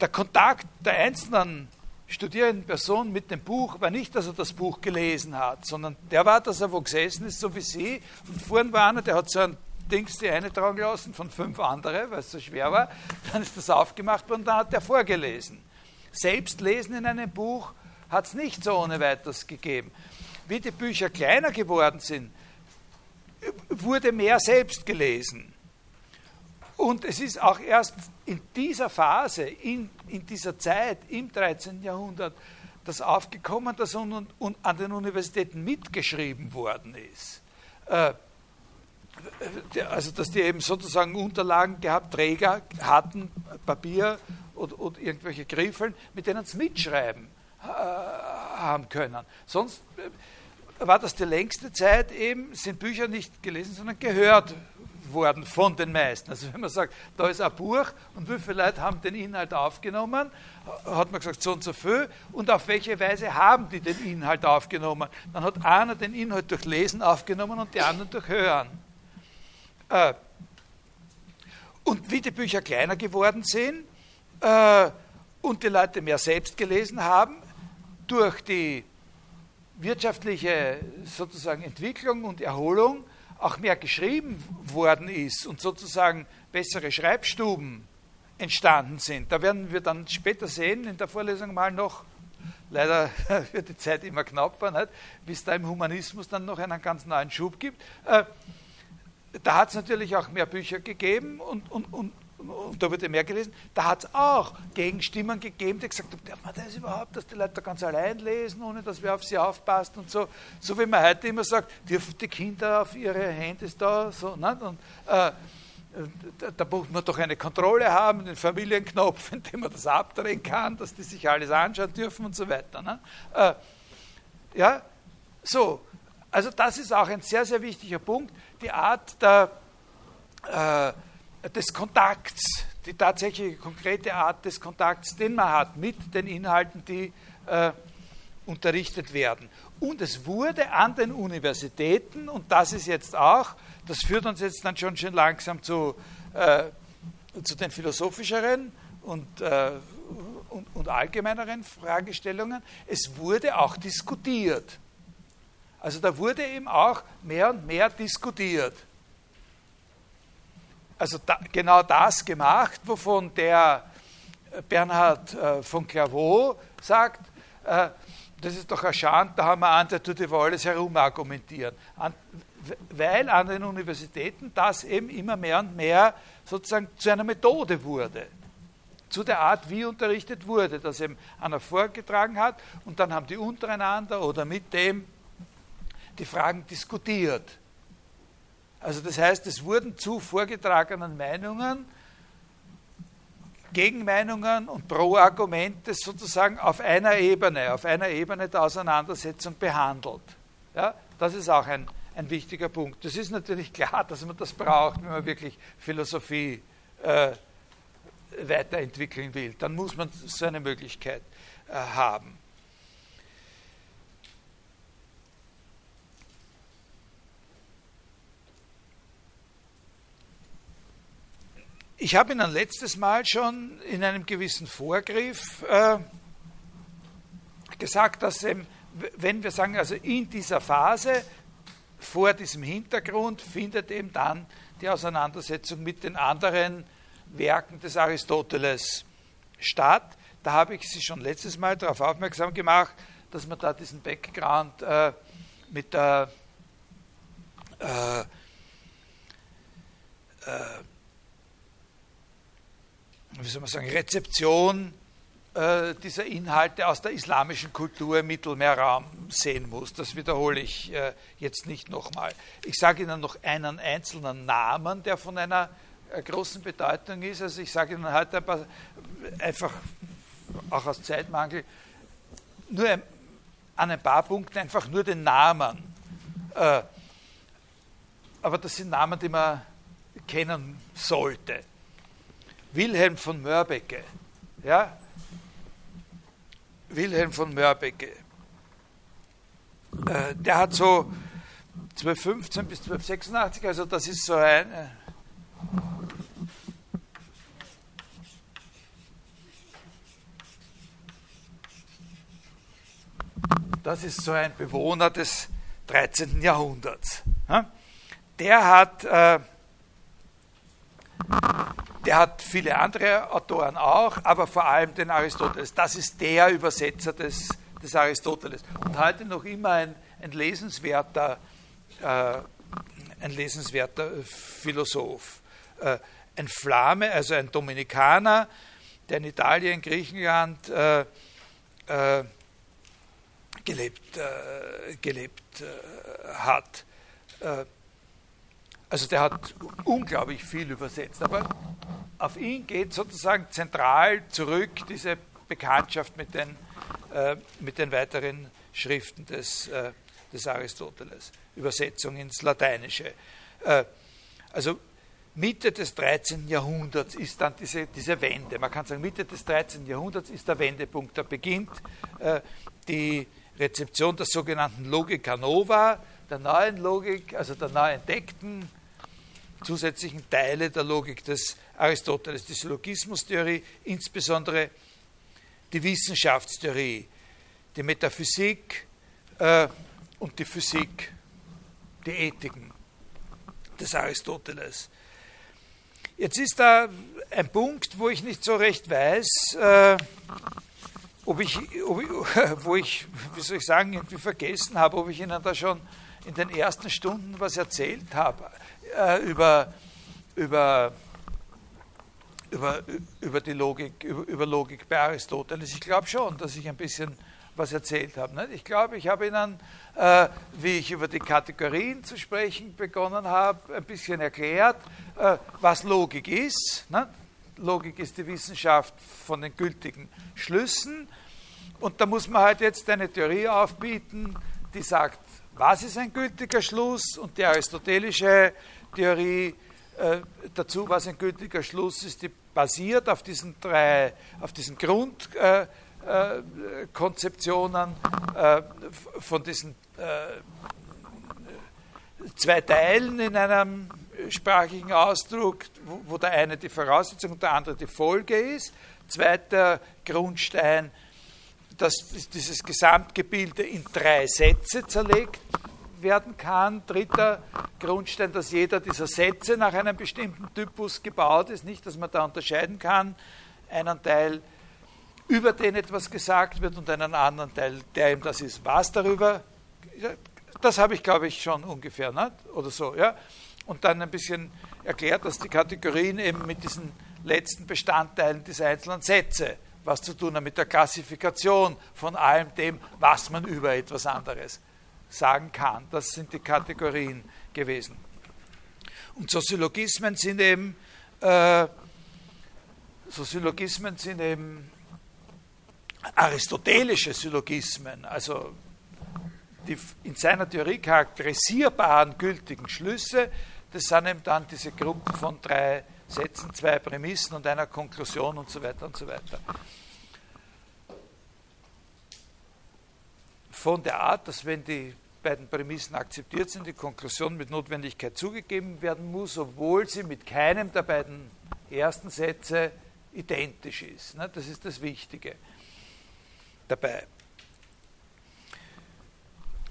der Kontakt der einzelnen studierenden Person mit dem Buch war nicht, dass er das Buch gelesen hat, sondern der war, dass er wo gesessen ist, so wie Sie. Und vorhin war einer, der hat so ein Dings die eine tragen lassen von fünf andere, weil es so schwer war. Dann ist das aufgemacht worden und dann hat er vorgelesen. Selbst lesen in einem Buch hat es nicht so ohne weiteres gegeben. Wie die Bücher kleiner geworden sind, wurde mehr selbst gelesen. Und es ist auch erst in dieser Phase, in, in dieser Zeit im 13. Jahrhundert, das aufgekommen, dass un, un, an den Universitäten mitgeschrieben worden ist. Äh, also, dass die eben sozusagen Unterlagen gehabt, Träger hatten, Papier oder, oder irgendwelche Griffeln, mit denen sie mitschreiben äh, haben können. Sonst äh, war das die längste Zeit eben, sind Bücher nicht gelesen, sondern gehört worden von den meisten. Also wenn man sagt, da ist ein Buch und wie viele Leute haben den Inhalt aufgenommen, hat man gesagt, so und so viel und auf welche Weise haben die den Inhalt aufgenommen. Dann hat einer den Inhalt durch Lesen aufgenommen und die anderen durch Hören. Äh, und wie die Bücher kleiner geworden sind äh, und die Leute mehr selbst gelesen haben, durch die wirtschaftliche sozusagen Entwicklung und Erholung auch mehr geschrieben worden ist und sozusagen bessere Schreibstuben entstanden sind. Da werden wir dann später sehen, in der Vorlesung mal noch, leider wird die Zeit immer knapper, nicht? es da im Humanismus dann noch einen ganz neuen Schub gibt. Äh, da hat es natürlich auch mehr Bücher gegeben und, und, und und da wurde mehr gelesen, da hat es auch Gegenstimmen gegeben, die gesagt haben, darf man das überhaupt, dass die Leute da ganz allein lesen, ohne dass wir auf sie aufpassen und so. So wie man heute immer sagt, dürfen die Kinder auf ihre Handys da, so, ne? und, äh, da, da muss man doch eine Kontrolle haben, den Familienknopf, in dem man das abdrehen kann, dass die sich alles anschauen dürfen und so weiter. Ne? Äh, ja, so, also das ist auch ein sehr, sehr wichtiger Punkt, die Art der äh, des Kontakts, die tatsächliche konkrete Art des Kontakts, den man hat mit den Inhalten, die äh, unterrichtet werden. Und es wurde an den Universitäten, und das ist jetzt auch, das führt uns jetzt dann schon schön langsam zu, äh, zu den philosophischeren und, äh, und, und allgemeineren Fragestellungen, es wurde auch diskutiert. Also da wurde eben auch mehr und mehr diskutiert also da, genau das gemacht, wovon der Bernhard äh, von Clairvaux sagt, äh, das ist doch erschauend, da haben wir an der tut über alles herumargumentieren. An, weil an den Universitäten das eben immer mehr und mehr sozusagen zu einer Methode wurde. Zu der Art, wie unterrichtet wurde, dass eben einer vorgetragen hat und dann haben die untereinander oder mit dem die Fragen diskutiert. Also das heißt, es wurden zu vorgetragenen Meinungen Gegenmeinungen und Pro-Argumente sozusagen auf einer Ebene, auf einer Ebene der Auseinandersetzung behandelt. Ja, das ist auch ein, ein wichtiger Punkt. Das ist natürlich klar, dass man das braucht, wenn man wirklich Philosophie äh, weiterentwickeln will. Dann muss man so eine Möglichkeit äh, haben. Ich habe Ihnen letztes Mal schon in einem gewissen Vorgriff äh, gesagt, dass eben, wenn wir sagen, also in dieser Phase, vor diesem Hintergrund, findet eben dann die Auseinandersetzung mit den anderen Werken des Aristoteles statt. Da habe ich Sie schon letztes Mal darauf aufmerksam gemacht, dass man da diesen Background äh, mit der äh, äh, wie soll man sagen, Rezeption äh, dieser Inhalte aus der islamischen Kultur im Mittelmeerraum sehen muss. Das wiederhole ich äh, jetzt nicht nochmal. Ich sage Ihnen noch einen einzelnen Namen, der von einer äh, großen Bedeutung ist. Also ich sage Ihnen heute ein paar, einfach auch aus Zeitmangel nur an ein paar Punkten einfach nur den Namen. Aber das sind Namen, die man kennen sollte. Wilhelm von Mörbecke, ja, Wilhelm von Mörbecke. Äh, der hat so 1215 bis 1286, also das ist so ein. Äh, das ist so ein Bewohner des 13. Jahrhunderts. Der hat äh, der hat viele andere Autoren auch, aber vor allem den Aristoteles. Das ist der Übersetzer des, des Aristoteles. Und heute noch immer ein, ein lesenswerter, äh, ein lesenswerter Philosoph. Äh, ein Flame, also ein Dominikaner, der in Italien, Griechenland äh, äh gelebt, äh, gelebt äh, hat. Also der hat unglaublich viel übersetzt, aber auf ihn geht sozusagen zentral zurück diese Bekanntschaft mit den, äh, mit den weiteren Schriften des, äh, des Aristoteles, Übersetzung ins Lateinische. Äh, also Mitte des 13. Jahrhunderts ist dann diese, diese Wende. Man kann sagen, Mitte des 13. Jahrhunderts ist der Wendepunkt. Da beginnt äh, die Rezeption der sogenannten Logika Nova, der neuen Logik, also der neu entdeckten zusätzlichen Teile der Logik des Aristoteles, die Syllogismustheorie, insbesondere die Wissenschaftstheorie, die Metaphysik äh, und die Physik, die Ethiken des Aristoteles. Jetzt ist da ein Punkt, wo ich nicht so recht weiß, äh, ob ich, ob ich, wo ich, wie soll ich sagen, irgendwie vergessen habe, ob ich Ihnen da schon in den ersten Stunden was erzählt habe äh, über, über, über, über die Logik, über, über Logik bei Aristoteles. Ich glaube schon, dass ich ein bisschen was erzählt habe. Nicht? Ich glaube, ich habe Ihnen, äh, wie ich über die Kategorien zu sprechen begonnen habe, ein bisschen erklärt, äh, was Logik ist. Nicht? Logik ist die Wissenschaft von den gültigen Schlüssen. Und da muss man halt jetzt eine Theorie aufbieten, die sagt, was ist ein gültiger Schluss? Und die aristotelische Theorie äh, dazu, was ein gültiger Schluss ist, die basiert auf diesen drei, auf diesen Grundkonzeptionen äh, äh, von diesen äh, zwei Teilen in einem sprachlichen Ausdruck, wo, wo der eine die Voraussetzung und der andere die Folge ist. Zweiter Grundstein, dass dieses Gesamtgebilde in drei Sätze zerlegt werden kann. Dritter Grundstein, dass jeder dieser Sätze nach einem bestimmten Typus gebaut ist, nicht, dass man da unterscheiden kann, einen Teil, über den etwas gesagt wird und einen anderen Teil, der ihm das ist, was darüber. Das habe ich, glaube ich, schon ungefähr, ne? oder so, ja. Und dann ein bisschen erklärt, dass die Kategorien eben mit diesen letzten Bestandteilen dieser einzelnen Sätze was zu tun haben mit der Klassifikation von allem dem, was man über etwas anderes sagen kann. Das sind die Kategorien gewesen. Und Soziologismen sind eben, äh, Soziologismen sind eben aristotelische Syllogismen, also die in seiner Theorie charakterisierbaren gültigen Schlüsse, das sind eben dann diese Gruppe von drei Sätzen, zwei Prämissen und einer Konklusion und so weiter und so weiter. Von der Art, dass wenn die beiden Prämissen akzeptiert sind, die Konklusion mit Notwendigkeit zugegeben werden muss, obwohl sie mit keinem der beiden ersten Sätze identisch ist. Ne? Das ist das Wichtige dabei.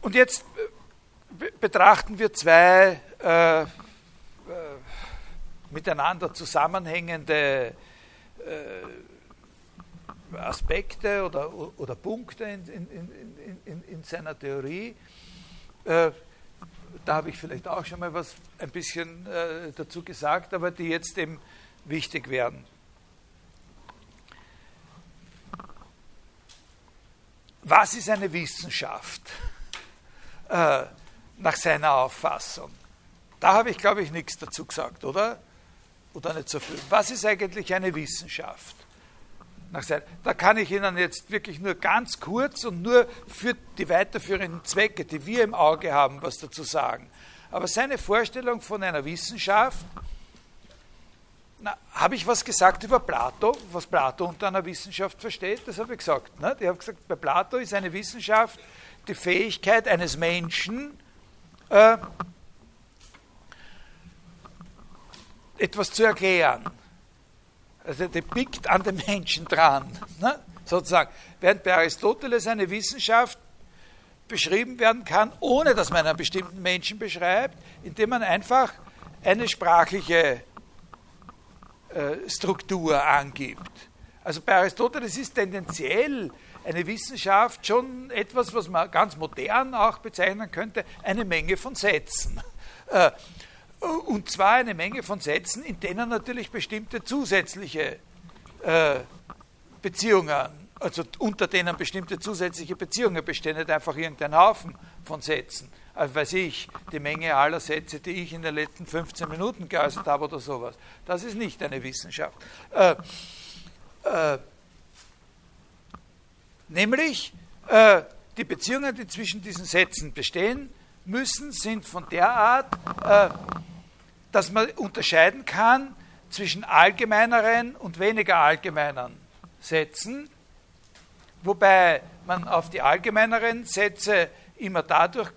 Und jetzt äh, betrachten wir zwei äh, äh, miteinander zusammenhängende äh, Aspekte oder, oder Punkte in, in, in, in, seiner Theorie. Äh, da habe ich vielleicht auch schon mal was ein bisschen äh, dazu gesagt, aber die jetzt eben wichtig werden. Was ist eine Wissenschaft äh, nach seiner Auffassung? Da habe ich, glaube ich, nichts dazu gesagt, oder? Oder nicht so viel. Was ist eigentlich eine Wissenschaft? Da kann ich Ihnen jetzt wirklich nur ganz kurz und nur für die weiterführenden Zwecke, die wir im Auge haben, was dazu sagen. Aber seine Vorstellung von einer Wissenschaft, habe ich was gesagt über Plato, was Plato unter einer Wissenschaft versteht? Das habe ich gesagt. Ne? Ich habe gesagt, bei Plato ist eine Wissenschaft die Fähigkeit eines Menschen, äh, etwas zu erklären. Also der pickt an den Menschen dran, ne? sozusagen. Während bei Aristoteles eine Wissenschaft beschrieben werden kann, ohne dass man einen bestimmten Menschen beschreibt, indem man einfach eine sprachliche äh, Struktur angibt. Also bei Aristoteles ist tendenziell eine Wissenschaft schon etwas, was man ganz modern auch bezeichnen könnte, eine Menge von Sätzen. Äh, und zwar eine Menge von Sätzen, in denen natürlich bestimmte zusätzliche äh, Beziehungen, also unter denen bestimmte zusätzliche Beziehungen bestehen, nicht einfach irgendein Haufen von Sätzen. Also weiß ich, die Menge aller Sätze, die ich in den letzten 15 Minuten geäußert habe oder sowas. Das ist nicht eine Wissenschaft. Äh, äh, nämlich äh, die Beziehungen, die zwischen diesen Sätzen bestehen, müssen, sind von der Art, äh, dass man unterscheiden kann zwischen allgemeineren und weniger allgemeineren Sätzen, wobei man auf die allgemeineren Sätze immer dadurch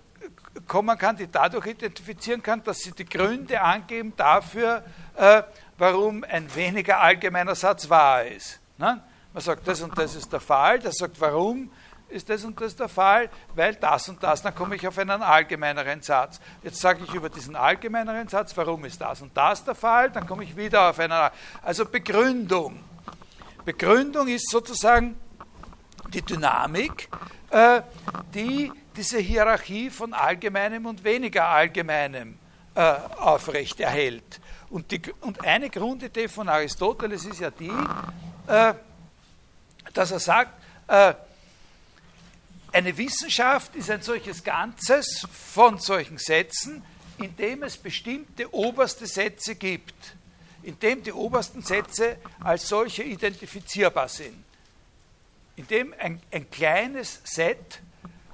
kommen kann, die dadurch identifizieren kann, dass sie die Gründe angeben dafür, äh, warum ein weniger allgemeiner Satz wahr ist. Ne? Man sagt, das und das ist der Fall, der sagt, warum ist das und das der Fall, weil das und das, dann komme ich auf einen allgemeineren Satz. Jetzt sage ich über diesen allgemeineren Satz, warum ist das und das der Fall, dann komme ich wieder auf einen, also Begründung. Begründung ist sozusagen die Dynamik, äh, die diese Hierarchie von allgemeinem und weniger allgemeinem äh, aufrechterhält. Und, die, und eine Grundidee von Aristoteles ist ja die, äh, dass er sagt, äh, eine Wissenschaft ist ein solches Ganzes von solchen Sätzen, in dem es bestimmte oberste Sätze gibt, in dem die obersten Sätze als solche identifizierbar sind, in dem ein, ein kleines Set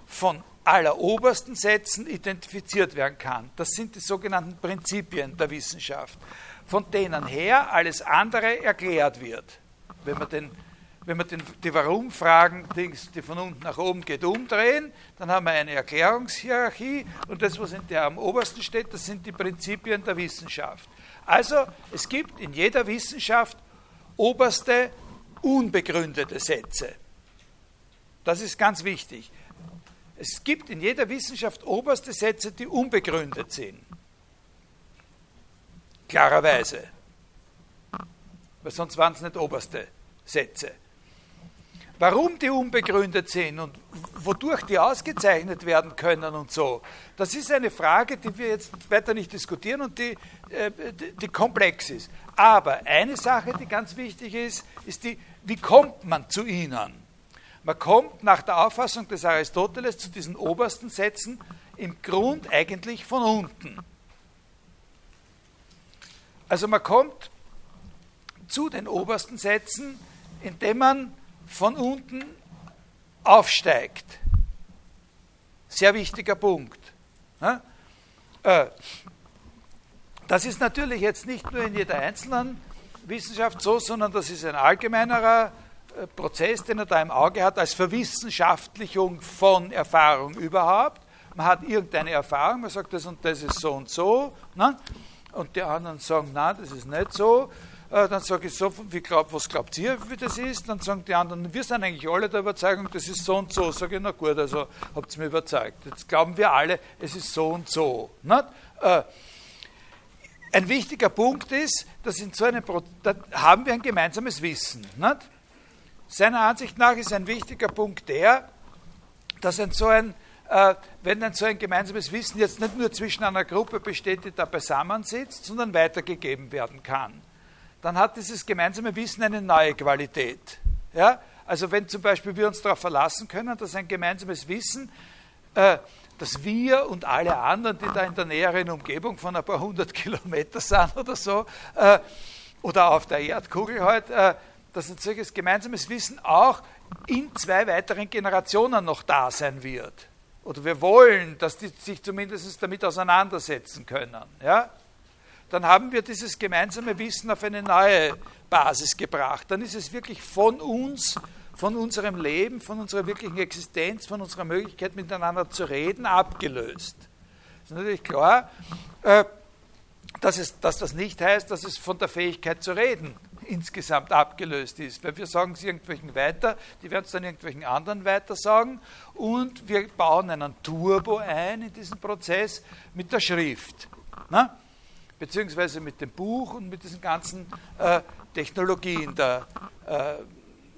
von allerobersten Sätzen identifiziert werden kann. Das sind die sogenannten Prinzipien der Wissenschaft, von denen her alles andere erklärt wird. Wenn man den wenn wir den, die Warum-Fragen, die von unten nach oben geht, umdrehen, dann haben wir eine Erklärungshierarchie und das, was in der am obersten steht, das sind die Prinzipien der Wissenschaft. Also es gibt in jeder Wissenschaft oberste unbegründete Sätze. Das ist ganz wichtig. Es gibt in jeder Wissenschaft oberste Sätze, die unbegründet sind. Klarerweise. Weil sonst waren es nicht oberste Sätze. Warum die unbegründet sind und wodurch die ausgezeichnet werden können und so, das ist eine Frage, die wir jetzt weiter nicht diskutieren und die, äh, die, die komplex ist. Aber eine Sache, die ganz wichtig ist, ist die, wie kommt man zu ihnen? Man kommt nach der Auffassung des Aristoteles zu diesen obersten Sätzen im Grund eigentlich von unten. Also man kommt zu den obersten Sätzen, indem man von unten aufsteigt. Sehr wichtiger Punkt. Äh, das ist natürlich jetzt nicht nur in jeder einzelnen Wissenschaft so, sondern das ist ein allgemeinerer äh, Prozess, den er da im Auge hat, als Verwissenschaftlichung von Erfahrung überhaupt. Man hat irgendeine Erfahrung, man sagt, das und das ist so und so, ne? und die anderen sagen, nein, das ist nicht so. Äh, dann sage ich so, wie glaub, was glaubt ihr, wie das ist? Dann sagen die anderen, wir sind eigentlich alle der Überzeugung, das ist so und so. Sage ich, na gut, also habt ihr mich überzeugt. Jetzt glauben wir alle, es ist so und so. Äh, ein wichtiger Punkt ist, dass in so einem Pro da haben wir ein gemeinsames Wissen. Nicht? Seiner Ansicht nach ist ein wichtiger Punkt der, dass ein so ein äh, wenn dann so ein gemeinsames Wissen jetzt nicht nur zwischen einer Gruppe besteht, die da beisammensitzt, sondern weitergegeben werden kann, dann hat dieses gemeinsame Wissen eine neue Qualität. Ja? Also wenn zum Beispiel wir uns darauf verlassen können, dass ein gemeinsames Wissen, äh, dass wir und alle anderen, die da in der näheren Umgebung von ein paar hundert Kilometer sind oder so, äh, oder auf der Erdkugel halt, äh, dass ein solches gemeinsames Wissen auch in zwei weiteren Generationen noch da sein wird. Oder wir wollen, dass die sich zumindest damit auseinandersetzen können. Ja? Dann haben wir dieses gemeinsame Wissen auf eine neue Basis gebracht. Dann ist es wirklich von uns, von unserem Leben, von unserer wirklichen Existenz, von unserer Möglichkeit miteinander zu reden, abgelöst. Es ist natürlich klar, äh, dass, es, dass das nicht heißt, dass es von der Fähigkeit zu reden insgesamt abgelöst ist. Weil wir sagen es irgendwelchen weiter, die werden es dann irgendwelchen anderen weiter sagen und wir bauen einen Turbo ein in diesen Prozess mit der Schrift. Na? Beziehungsweise mit dem Buch und mit diesen ganzen äh, Technologien, der, äh,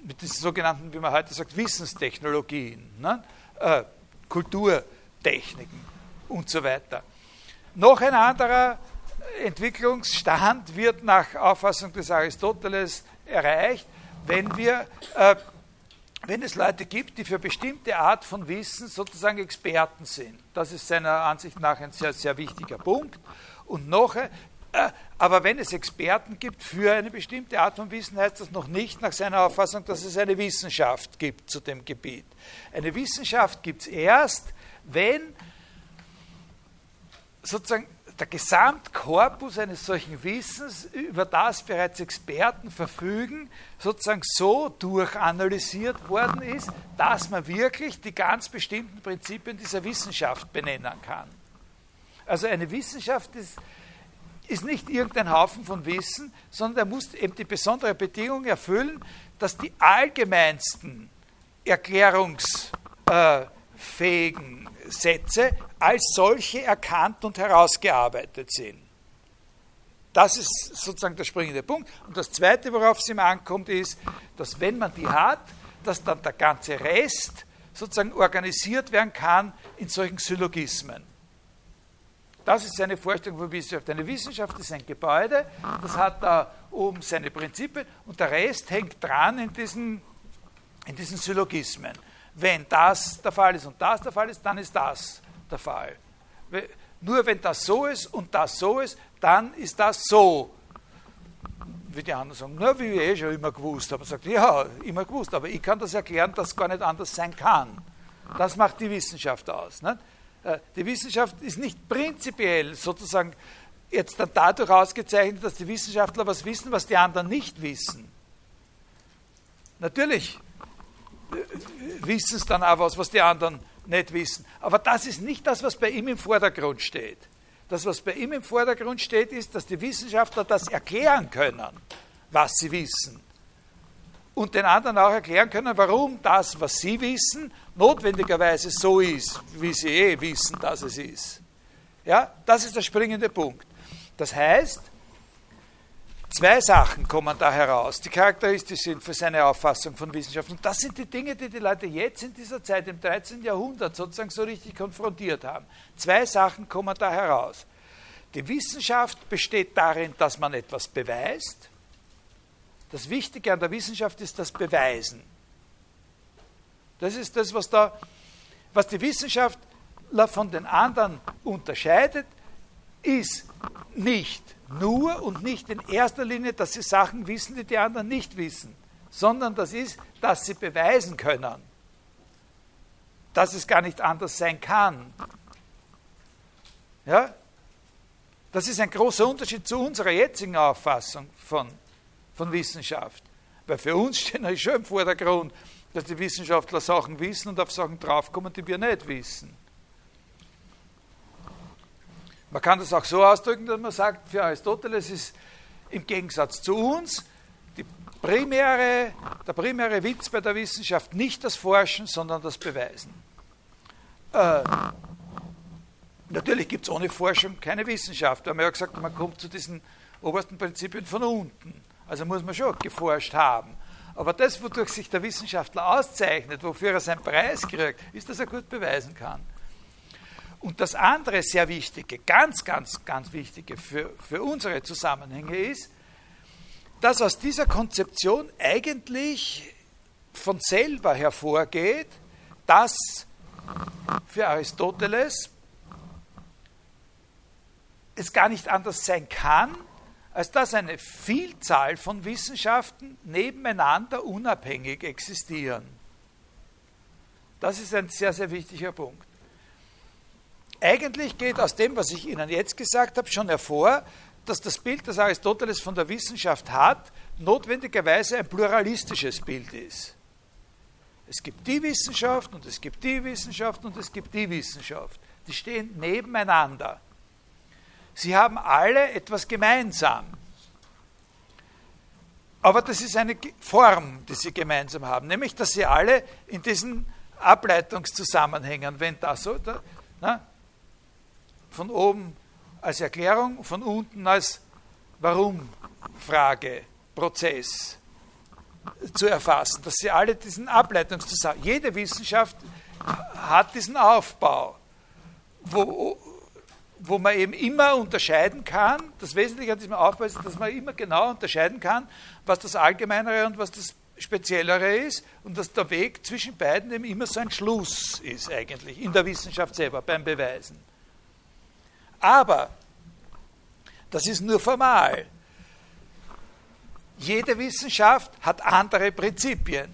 mit diesen sogenannten, wie man heute sagt, Wissenstechnologien, ne? äh, Kulturtechniken und so weiter. Noch ein anderer Entwicklungsstand wird nach Auffassung des Aristoteles erreicht, wenn wir äh, wenn es Leute gibt, die für bestimmte Art von Wissen sozusagen Experten sind. Das ist seiner Ansicht nach ein sehr, sehr wichtiger Punkt. Und noch, äh, aber wenn es Experten gibt für eine bestimmte Art von Wissen, heißt das noch nicht nach seiner Auffassung, dass es eine Wissenschaft gibt zu dem Gebiet. Eine Wissenschaft gibt es erst, wenn sozusagen der Gesamtkorpus eines solchen Wissens, über das bereits Experten verfügen, sozusagen so durchanalysiert worden ist, dass man wirklich die ganz bestimmten Prinzipien dieser Wissenschaft benennen kann. Also eine Wissenschaft ist, ist nicht irgendein Haufen von Wissen, sondern er muss eben die besondere Bedingung erfüllen, dass die allgemeinsten erklärungsfähigen Sätze als solche erkannt und herausgearbeitet sind. Das ist sozusagen der springende Punkt. Und das Zweite, worauf es ihm ankommt, ist, dass wenn man die hat, dass dann der ganze Rest sozusagen organisiert werden kann in solchen Syllogismen. Das ist seine Vorstellung von Wissenschaft. Eine Wissenschaft ist ein Gebäude, das hat da oben seine Prinzipien und der Rest hängt dran in diesen, in diesen Syllogismen. Wenn das der Fall ist und das der Fall ist, dann ist das der Fall. Nur wenn das so ist und das so ist, dann ist das so. Wie die anderen sagen, na, wie ich eh schon immer gewusst habe. Man sagt, ja, immer gewusst, aber ich kann das erklären, dass es gar nicht anders sein kann. Das macht die Wissenschaft aus. Nicht? Äh, die Wissenschaft ist nicht prinzipiell sozusagen jetzt dann dadurch ausgezeichnet, dass die Wissenschaftler was wissen, was die anderen nicht wissen. Natürlich äh, wissen es dann auch was, was die anderen nicht wissen. Aber das ist nicht das, was bei ihm im Vordergrund steht. Das, was bei ihm im Vordergrund steht, ist, dass die Wissenschaftler das erklären können, was sie wissen. Und den anderen auch erklären können, warum das, was sie wissen, notwendigerweise so ist, wie sie eh wissen, dass es ist. Ja, das ist der springende Punkt. Das heißt, Zwei Sachen kommen da heraus, die charakteristisch sind für seine Auffassung von Wissenschaft. Und das sind die Dinge, die die Leute jetzt in dieser Zeit, im 13. Jahrhundert, sozusagen so richtig konfrontiert haben. Zwei Sachen kommen da heraus. Die Wissenschaft besteht darin, dass man etwas beweist. Das Wichtige an der Wissenschaft ist das Beweisen. Das ist das, was, da, was die Wissenschaftler von den anderen unterscheidet, ist nicht nur und nicht in erster Linie, dass sie Sachen wissen, die die anderen nicht wissen, sondern das ist, dass sie beweisen können, dass es gar nicht anders sein kann. Ja? Das ist ein großer Unterschied zu unserer jetzigen Auffassung von, von Wissenschaft. Weil für uns steht natürlich schon im Vordergrund, dass die Wissenschaftler Sachen wissen und auf Sachen draufkommen, die wir nicht wissen. Man kann das auch so ausdrücken, dass man sagt, für Aristoteles ist im Gegensatz zu uns primäre, der primäre Witz bei der Wissenschaft nicht das Forschen, sondern das Beweisen. Äh, natürlich gibt es ohne Forschung keine Wissenschaft. Wir haben ja gesagt, man kommt zu diesen obersten Prinzipien von unten. Also muss man schon geforscht haben. Aber das, wodurch sich der Wissenschaftler auszeichnet, wofür er seinen Preis kriegt, ist, dass er gut beweisen kann. Und das andere sehr wichtige, ganz, ganz, ganz wichtige für, für unsere Zusammenhänge ist, dass aus dieser Konzeption eigentlich von selber hervorgeht, dass für Aristoteles es gar nicht anders sein kann, als dass eine Vielzahl von Wissenschaften nebeneinander unabhängig existieren. Das ist ein sehr, sehr wichtiger Punkt. Eigentlich geht aus dem, was ich Ihnen jetzt gesagt habe, schon hervor, dass das Bild, das Aristoteles von der Wissenschaft hat, notwendigerweise ein pluralistisches Bild ist. Es gibt die Wissenschaft und es gibt die Wissenschaft und es gibt die Wissenschaft. Die stehen nebeneinander. Sie haben alle etwas gemeinsam. Aber das ist eine Form, die sie gemeinsam haben, nämlich dass sie alle in diesen Ableitungszusammenhängen, wenn das so, da, na, von oben als Erklärung, von unten als Warum-Frage, Prozess zu erfassen, dass sie alle diesen Ableitungszusammenhang, jede Wissenschaft hat diesen Aufbau, wo, wo man eben immer unterscheiden kann, das Wesentliche an diesem Aufbau ist, dass man immer genau unterscheiden kann, was das Allgemeinere und was das Speziellere ist und dass der Weg zwischen beiden eben immer so ein Schluss ist eigentlich, in der Wissenschaft selber, beim Beweisen. Aber das ist nur formal. Jede Wissenschaft hat andere Prinzipien.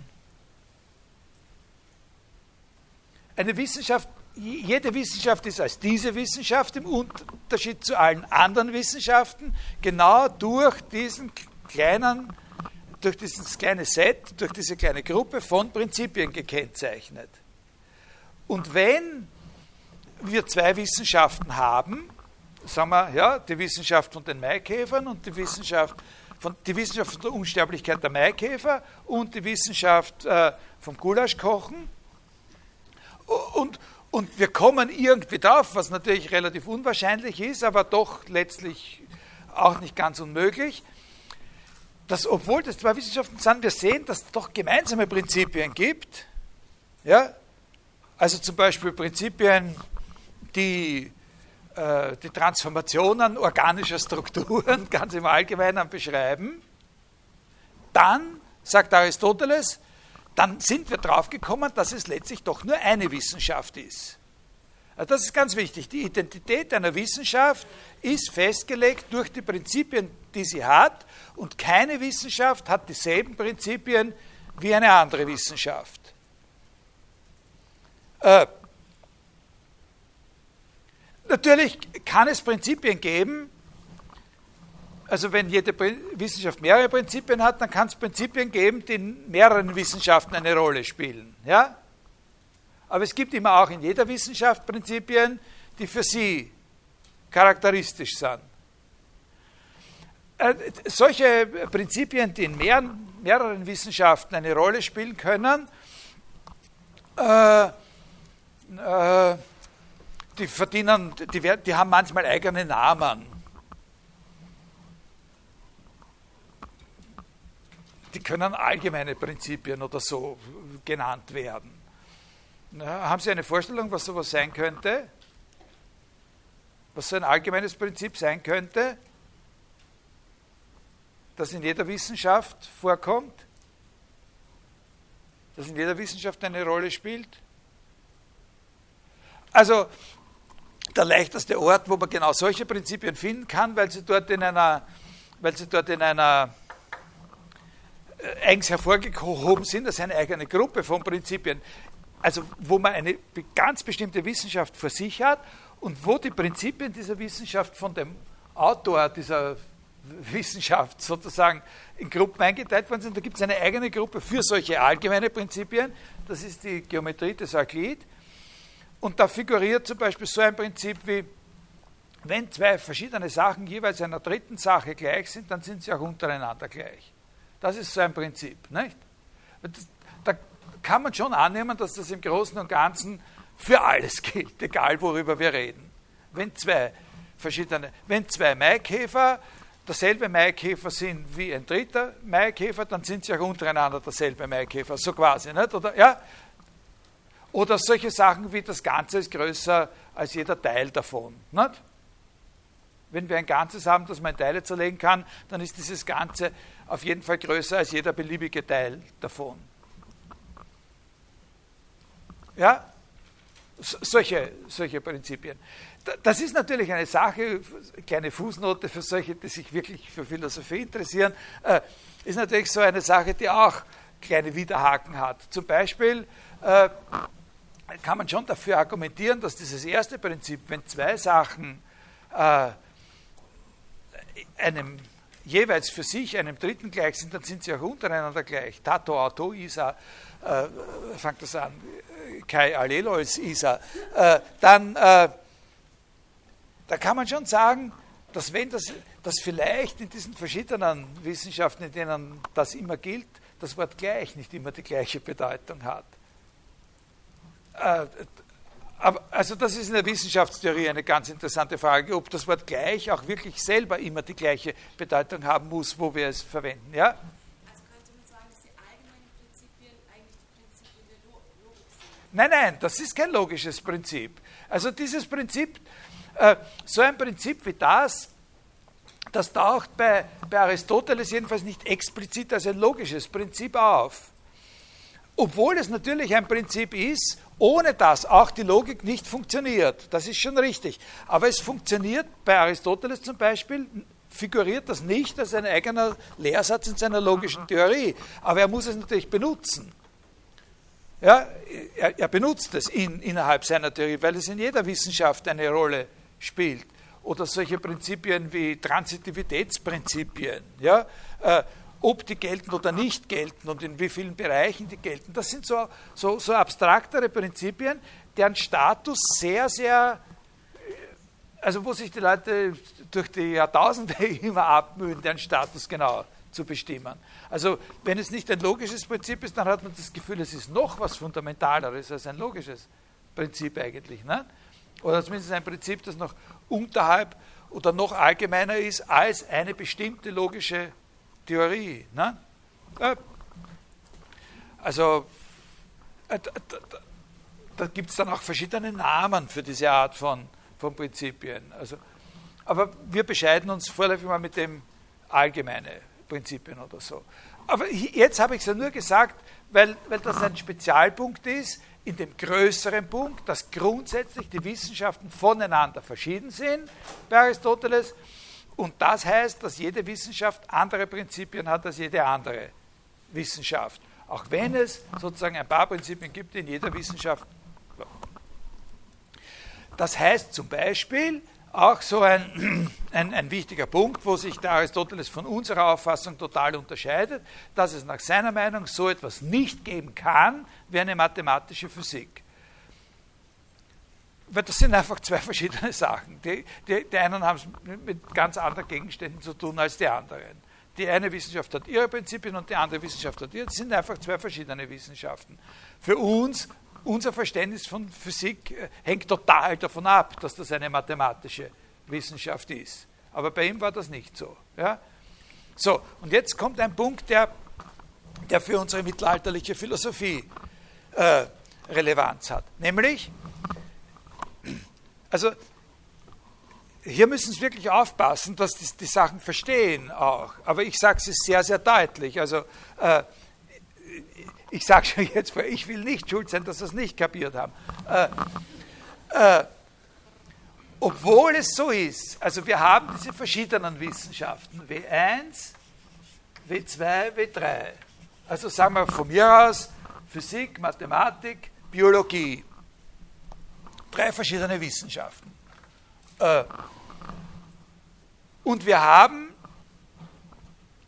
Eine Wissenschaft jede Wissenschaft ist als diese Wissenschaft im Unterschied zu allen anderen Wissenschaften genau durch diesen kleinen, durch dieses kleine Set, durch diese kleine Gruppe von Prinzipien gekennzeichnet. Und wenn wir zwei Wissenschaften haben, sagen wir, ja, die Wissenschaft von den Maikäfern und die Wissenschaft von, die Wissenschaft von der Unsterblichkeit der Maikäfer und die Wissenschaft äh, vom Gulaschkochen. Und, und wir kommen irgendwie drauf, was natürlich relativ unwahrscheinlich ist, aber doch letztlich auch nicht ganz unmöglich, dass obwohl das zwei Wissenschaften sind, wir sehen, dass es doch gemeinsame Prinzipien gibt. Ja? Also zum Beispiel Prinzipien, die äh, die Transformationen organischer Strukturen ganz im Allgemeinen beschreiben. Dann, sagt Aristoteles, dann sind wir drauf gekommen, dass es letztlich doch nur eine Wissenschaft ist. Also das ist ganz wichtig. Die Identität einer Wissenschaft ist festgelegt durch die Prinzipien, die sie hat, und keine Wissenschaft hat dieselben Prinzipien wie eine andere Wissenschaft. Äh, natürlich kann es Prinzipien geben, also wenn jede Wissenschaft mehrere Prinzipien hat, dann kann es Prinzipien geben, die in mehreren Wissenschaften eine Rolle spielen. Ja? Aber es gibt immer auch in jeder Wissenschaft Prinzipien, die für sie charakteristisch sind. Äh, solche Prinzipien, die in mehr, mehreren Wissenschaften eine Rolle spielen können, äh, äh, die verdienen, die, die haben manchmal eigene Namen. Die können allgemeine Prinzipien oder so genannt werden. Na, haben Sie eine Vorstellung, was sowas sein könnte? Was so ein allgemeines Prinzip sein könnte, das in jeder Wissenschaft vorkommt? Das in jeder Wissenschaft eine Rolle spielt? Also, der leichteste Ort, wo man genau solche Prinzipien finden kann, weil sie dort in einer, weil sie dort in einer eigens hervorgehoben sind als eine eigene Gruppe von Prinzipien, also wo man eine ganz bestimmte Wissenschaft für sich hat und wo die Prinzipien dieser Wissenschaft von dem Autor dieser Wissenschaft sozusagen in Gruppen eingeteilt worden sind. Da gibt es eine eigene Gruppe für solche allgemeine Prinzipien. Das ist die Geometrie des Euklid. Und da figuriert zum Beispiel so ein Prinzip wie, wenn zwei verschiedene Sachen jeweils einer dritten Sache gleich sind, dann sind sie auch untereinander gleich. Das ist so ein Prinzip. Nicht? Da kann man schon annehmen, dass das im Großen und Ganzen für alles gilt, egal worüber wir reden. Wenn zwei verschiedene, wenn zwei Maikäfer derselbe Maikäfer sind wie ein dritter Maikäfer, dann sind sie auch untereinander derselbe Maikäfer, so quasi, nicht? Oder, ja? Oder solche Sachen wie das Ganze ist größer als jeder Teil davon. Nicht? Wenn wir ein Ganzes haben, das man in Teile zerlegen kann, dann ist dieses Ganze auf jeden Fall größer als jeder beliebige Teil davon. Ja? Solche, solche Prinzipien. Das ist natürlich eine Sache, kleine Fußnote für solche, die sich wirklich für Philosophie interessieren, äh, ist natürlich so eine Sache, die auch kleine Widerhaken hat. Zum Beispiel äh, kann man schon dafür argumentieren, dass dieses erste Prinzip, wenn zwei Sachen äh, einem jeweils für sich einem Dritten gleich sind, dann sind sie auch untereinander gleich. Tato, Auto, Isa, äh, fängt das an, Kai Alelois, Isa. Äh, dann, äh, da kann man schon sagen, dass wenn das, dass vielleicht in diesen verschiedenen Wissenschaften, in denen das immer gilt, das Wort gleich nicht immer die gleiche Bedeutung hat. Äh, aber, also das ist in der Wissenschaftstheorie eine ganz interessante Frage, ob das Wort gleich auch wirklich selber immer die gleiche Bedeutung haben muss, wo wir es verwenden. Ja? Also könnte man sagen, dass die allgemeinen Prinzipien eigentlich die Prinzipien der Logik sind? Nein, nein, das ist kein logisches Prinzip. Also dieses Prinzip, äh, so ein Prinzip wie das, das taucht bei, bei Aristoteles jedenfalls nicht explizit als ein logisches Prinzip auf. Obwohl es natürlich ein Prinzip ist, ohne das auch die Logik nicht funktioniert. Das ist schon richtig. Aber es funktioniert bei Aristoteles zum Beispiel, figuriert das nicht als ein eigener Lehrsatz in seiner logischen Theorie. Aber er muss es natürlich benutzen. Ja, er, er benutzt es in, innerhalb seiner Theorie, weil es in jeder Wissenschaft eine Rolle spielt. Oder solche Prinzipien wie Transitivitätsprinzipien. Ja, äh, ob die gelten oder nicht gelten und in wie vielen Bereichen die gelten. Das sind so, so, so abstraktere Prinzipien, deren Status sehr, sehr, also wo sich die Leute durch die Jahrtausende immer abmühen, deren Status genau zu bestimmen. Also wenn es nicht ein logisches Prinzip ist, dann hat man das Gefühl, es ist noch was Fundamentaleres als ein logisches Prinzip eigentlich. Ne? Oder zumindest ein Prinzip, das noch unterhalb oder noch allgemeiner ist als eine bestimmte logische Theorie. Ne? Also äh, da, gibt es dann auch verschiedene Namen für diese Art von, von Prinzipien. Also, aber wir bescheiden uns vorläufig mal mit dem allgemeine Prinzipien oder so. Aber jetzt habe ich es ja nur gesagt, weil, weil das ein Spezialpunkt ist, in dem größeren Punkt, dass grundsätzlich die Wissenschaften voneinander verschieden sind bei Aristoteles und das heißt, dass jede Wissenschaft andere Prinzipien hat als jede andere Wissenschaft. Auch wenn es sozusagen ein paar Prinzipien gibt in jeder Wissenschaft. Das heißt zum Beispiel auch so ein, ein, ein, wichtiger Punkt, wo sich der Aristoteles von unserer Auffassung total unterscheidet, dass es nach seiner Meinung so etwas nicht geben kann wie eine mathematische Physik. Weil das sind einfach zwei verschiedene Sachen. Die, die, die einen haben es mit ganz anderen Gegenständen zu tun als die anderen. Die eine Wissenschaft hat ihre Prinzipien und die andere Wissenschaft hat ihre. Das sind einfach zwei verschiedene Wissenschaften. Für uns, unser Verständnis von Physik äh, hängt total davon ab, dass das eine mathematische Wissenschaft ist. Aber bei ihm war das nicht so. Ja? So, und jetzt kommt ein Punkt, der, der für unsere mittelalterliche Philosophie äh, Relevanz hat. Nämlich, also hier müssen Sie wirklich aufpassen, dass die, die Sachen verstehen auch. Aber ich sage es sehr, sehr deutlich. Also äh, ich sage schon jetzt, ich will nicht schuld sein, dass Sie es nicht kapiert haben. Äh, äh, obwohl es so ist, also wir haben diese verschiedenen Wissenschaften, W1, W2, W3. Also sagen wir von mir aus Physik, Mathematik, Biologie drei verschiedene Wissenschaften. Äh, und wir haben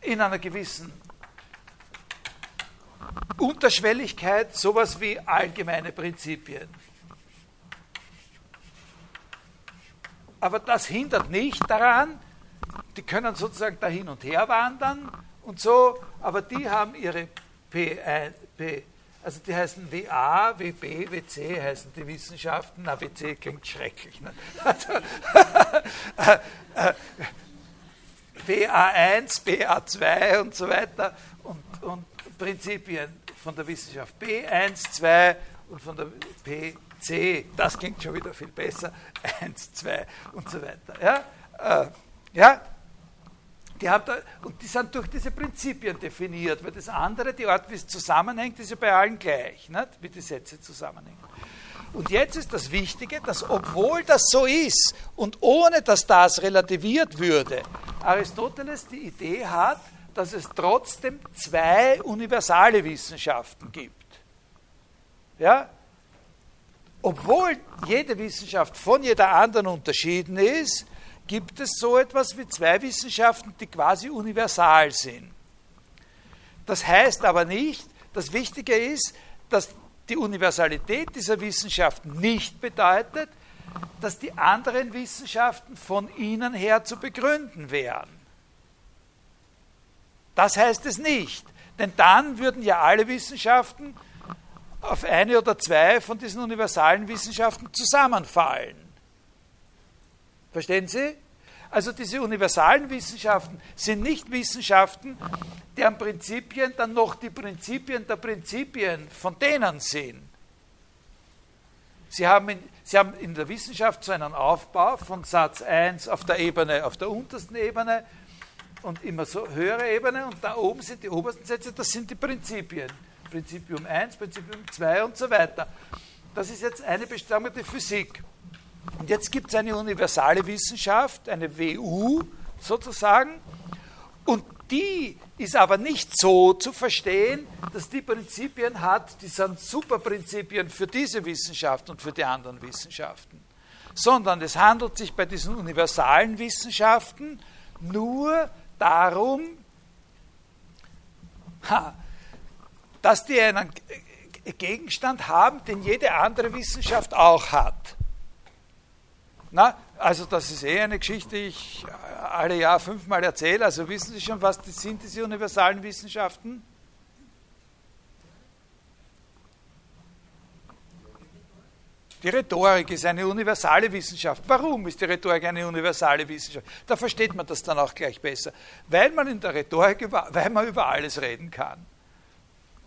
in einer gewissen Unterschwelligkeit sowas wie allgemeine Prinzipien. Aber das hindert nicht daran, die können sozusagen da hin und her wandern und so, aber die haben ihre P1, P, also die heißen WA, WB, WC heißen die Wissenschaften. Na, WC klingt schrecklich. Ne? Also, BA1, BA2 und so weiter und, und Prinzipien von der Wissenschaft B1, 2 und von der PC, das klingt schon wieder viel besser, 1, 2 und so weiter. Ja, äh, ja? Die haben da, und die sind durch diese Prinzipien definiert, weil das andere, die Art, wie es zusammenhängt, ist ja bei allen gleich, nicht? wie die Sätze zusammenhängen. Und jetzt ist das Wichtige, dass obwohl das so ist und ohne dass das relativiert würde, Aristoteles die Idee hat, dass es trotzdem zwei universale Wissenschaften gibt. Ja? Obwohl jede Wissenschaft von jeder anderen unterschieden ist, gibt es so etwas wie zwei Wissenschaften, die quasi universal sind. Das heißt aber nicht, das Wichtige ist, dass die Universalität dieser Wissenschaften nicht bedeutet, dass die anderen Wissenschaften von ihnen her zu begründen wären. Das heißt es nicht, denn dann würden ja alle Wissenschaften auf eine oder zwei von diesen universalen Wissenschaften zusammenfallen. Verstehen Sie? Also diese universalen Wissenschaften sind nicht Wissenschaften, deren Prinzipien dann noch die Prinzipien der Prinzipien von denen sind. Sie haben, in, Sie haben in der Wissenschaft so einen Aufbau von Satz 1 auf der Ebene, auf der untersten Ebene und immer so höhere Ebene und da oben sind die obersten Sätze, das sind die Prinzipien. Prinzipium 1, Prinzipium 2 und so weiter. Das ist jetzt eine Bestimmung der Physik. Und jetzt gibt es eine universale Wissenschaft, eine WU sozusagen, und die ist aber nicht so zu verstehen, dass die Prinzipien hat, die sind Superprinzipien für diese Wissenschaft und für die anderen Wissenschaften, sondern es handelt sich bei diesen universalen Wissenschaften nur darum, dass die einen Gegenstand haben, den jede andere Wissenschaft auch hat. Na, also das ist eh eine Geschichte, die ich alle Jahr fünfmal erzähle. Also wissen Sie schon, was das sind diese universalen Wissenschaften? Die Rhetorik ist eine universale Wissenschaft. Warum ist die Rhetorik eine universale Wissenschaft? Da versteht man das dann auch gleich besser. Weil man in der Rhetorik weil man über alles reden kann.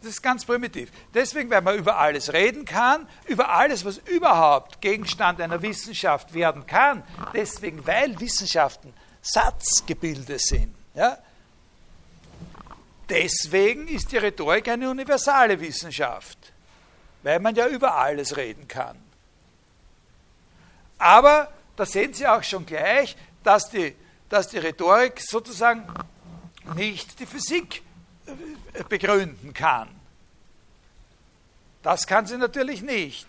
Das ist ganz primitiv. Deswegen, weil man über alles reden kann, über alles, was überhaupt Gegenstand einer Wissenschaft werden kann. Deswegen, weil Wissenschaften Satzgebilde sind. Ja? Deswegen ist die Rhetorik eine universale Wissenschaft, weil man ja über alles reden kann. Aber da sehen Sie auch schon gleich, dass die, dass die Rhetorik sozusagen nicht die Physik begründen kann. Das kann sie natürlich nicht.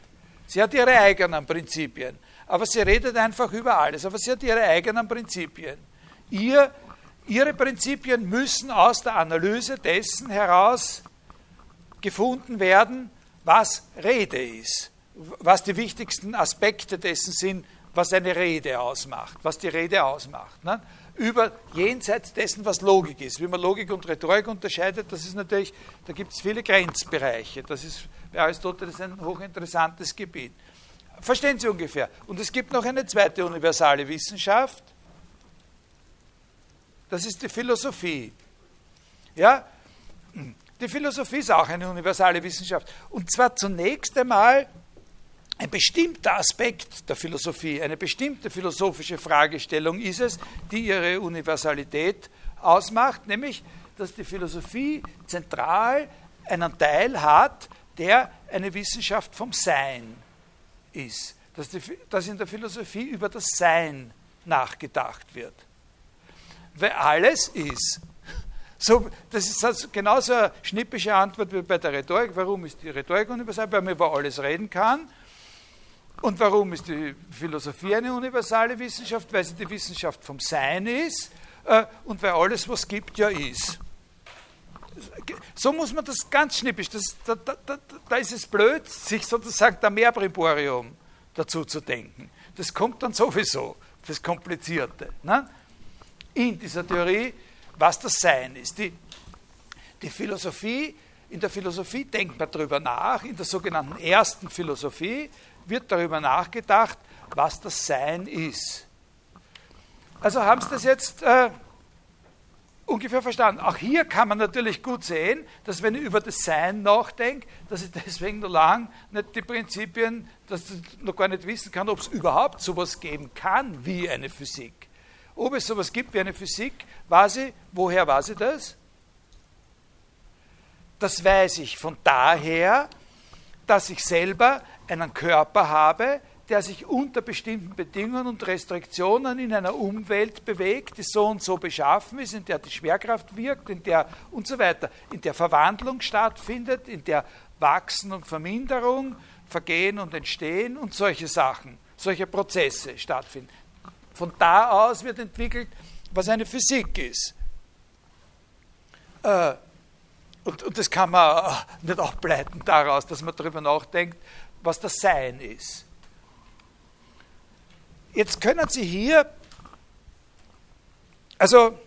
Sie hat ihre eigenen Prinzipien, aber sie redet einfach über alles, aber sie hat ihre eigenen Prinzipien. Ihr, ihre Prinzipien müssen aus der Analyse dessen heraus gefunden werden, was Rede ist, was die wichtigsten Aspekte dessen sind, was eine Rede ausmacht, was die Rede ausmacht. Ne? Über jenseits dessen, was Logik ist. Wie man Logik und Rhetorik unterscheidet, das ist natürlich, da gibt es viele Grenzbereiche. Das ist bei Aristoteles ein hochinteressantes Gebiet. Verstehen Sie ungefähr? Und es gibt noch eine zweite universale Wissenschaft. Das ist die Philosophie. Ja? Die Philosophie ist auch eine universale Wissenschaft. Und zwar zunächst einmal ein bestimmter Aspekt der Philosophie, eine bestimmte philosophische Fragestellung ist es, die ihre Universalität ausmacht, nämlich, dass die Philosophie zentral einen Teil hat, der eine Wissenschaft vom Sein ist. Dass, die, dass in der Philosophie über das Sein nachgedacht wird. Weil alles ist. So, das ist also genauso eine schnippische Antwort wie bei der Rhetorik. Warum ist die Rhetorik universal? Weil man über alles reden kann und warum ist die Philosophie eine universale Wissenschaft? Weil sie die Wissenschaft vom Sein ist äh, und weil alles, was gibt, ja ist. So muss man das ganz schnippisch, das, da, da, da, da, ist es blöd, sich sozusagen der Mehrpriborium dazu zu denken. Das kommt dann sowieso, das Komplizierte. Ne? In dieser Theorie, was das Sein ist. Die, die Philosophie, in der Philosophie denkt man darüber nach, in der sogenannten ersten Philosophie, wird darüber nachgedacht, was das Sein ist. Also haben Sie das jetzt äh, ungefähr verstanden. Auch hier kann man natürlich gut sehen, dass wenn ich über das Sein nachdenke, dass ich deswegen noch lang nicht die Prinzipien, dass ich noch gar nicht wissen kann, ob es überhaupt sowas geben kann wie eine Physik. Ob es sowas gibt wie eine Physik, weiß ich, woher weiß ich das? Das weiß ich von daher, dass ich selber einen Körper habe, der sich unter bestimmten Bedingungen und Restriktionen in einer Umwelt bewegt, die so und so beschaffen ist, in der die Schwerkraft wirkt, in der und so weiter, in der Verwandlung stattfindet, in der Wachsen und Verminderung, Vergehen und Entstehen und solche Sachen, solche Prozesse stattfinden. Von da aus wird entwickelt, was eine Physik ist. Äh, und, und das kann man nicht ableiten daraus, dass man darüber nachdenkt, was das Sein ist. Jetzt können Sie hier, also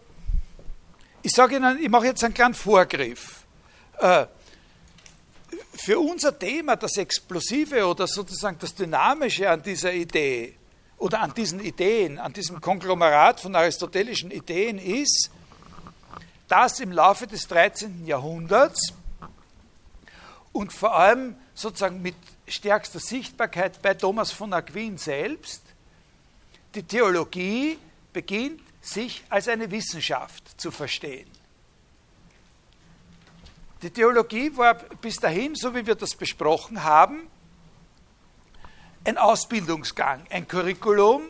ich sage Ihnen, ich mache jetzt einen kleinen Vorgriff. Äh, für unser Thema, das Explosive oder sozusagen das Dynamische an dieser Idee oder an diesen Ideen, an diesem Konglomerat von aristotelischen Ideen ist, dass im Laufe des 13. Jahrhunderts und vor allem sozusagen mit stärkster Sichtbarkeit bei Thomas von Aquin selbst die Theologie beginnt, sich als eine Wissenschaft zu verstehen. Die Theologie war bis dahin, so wie wir das besprochen haben, ein Ausbildungsgang, ein Curriculum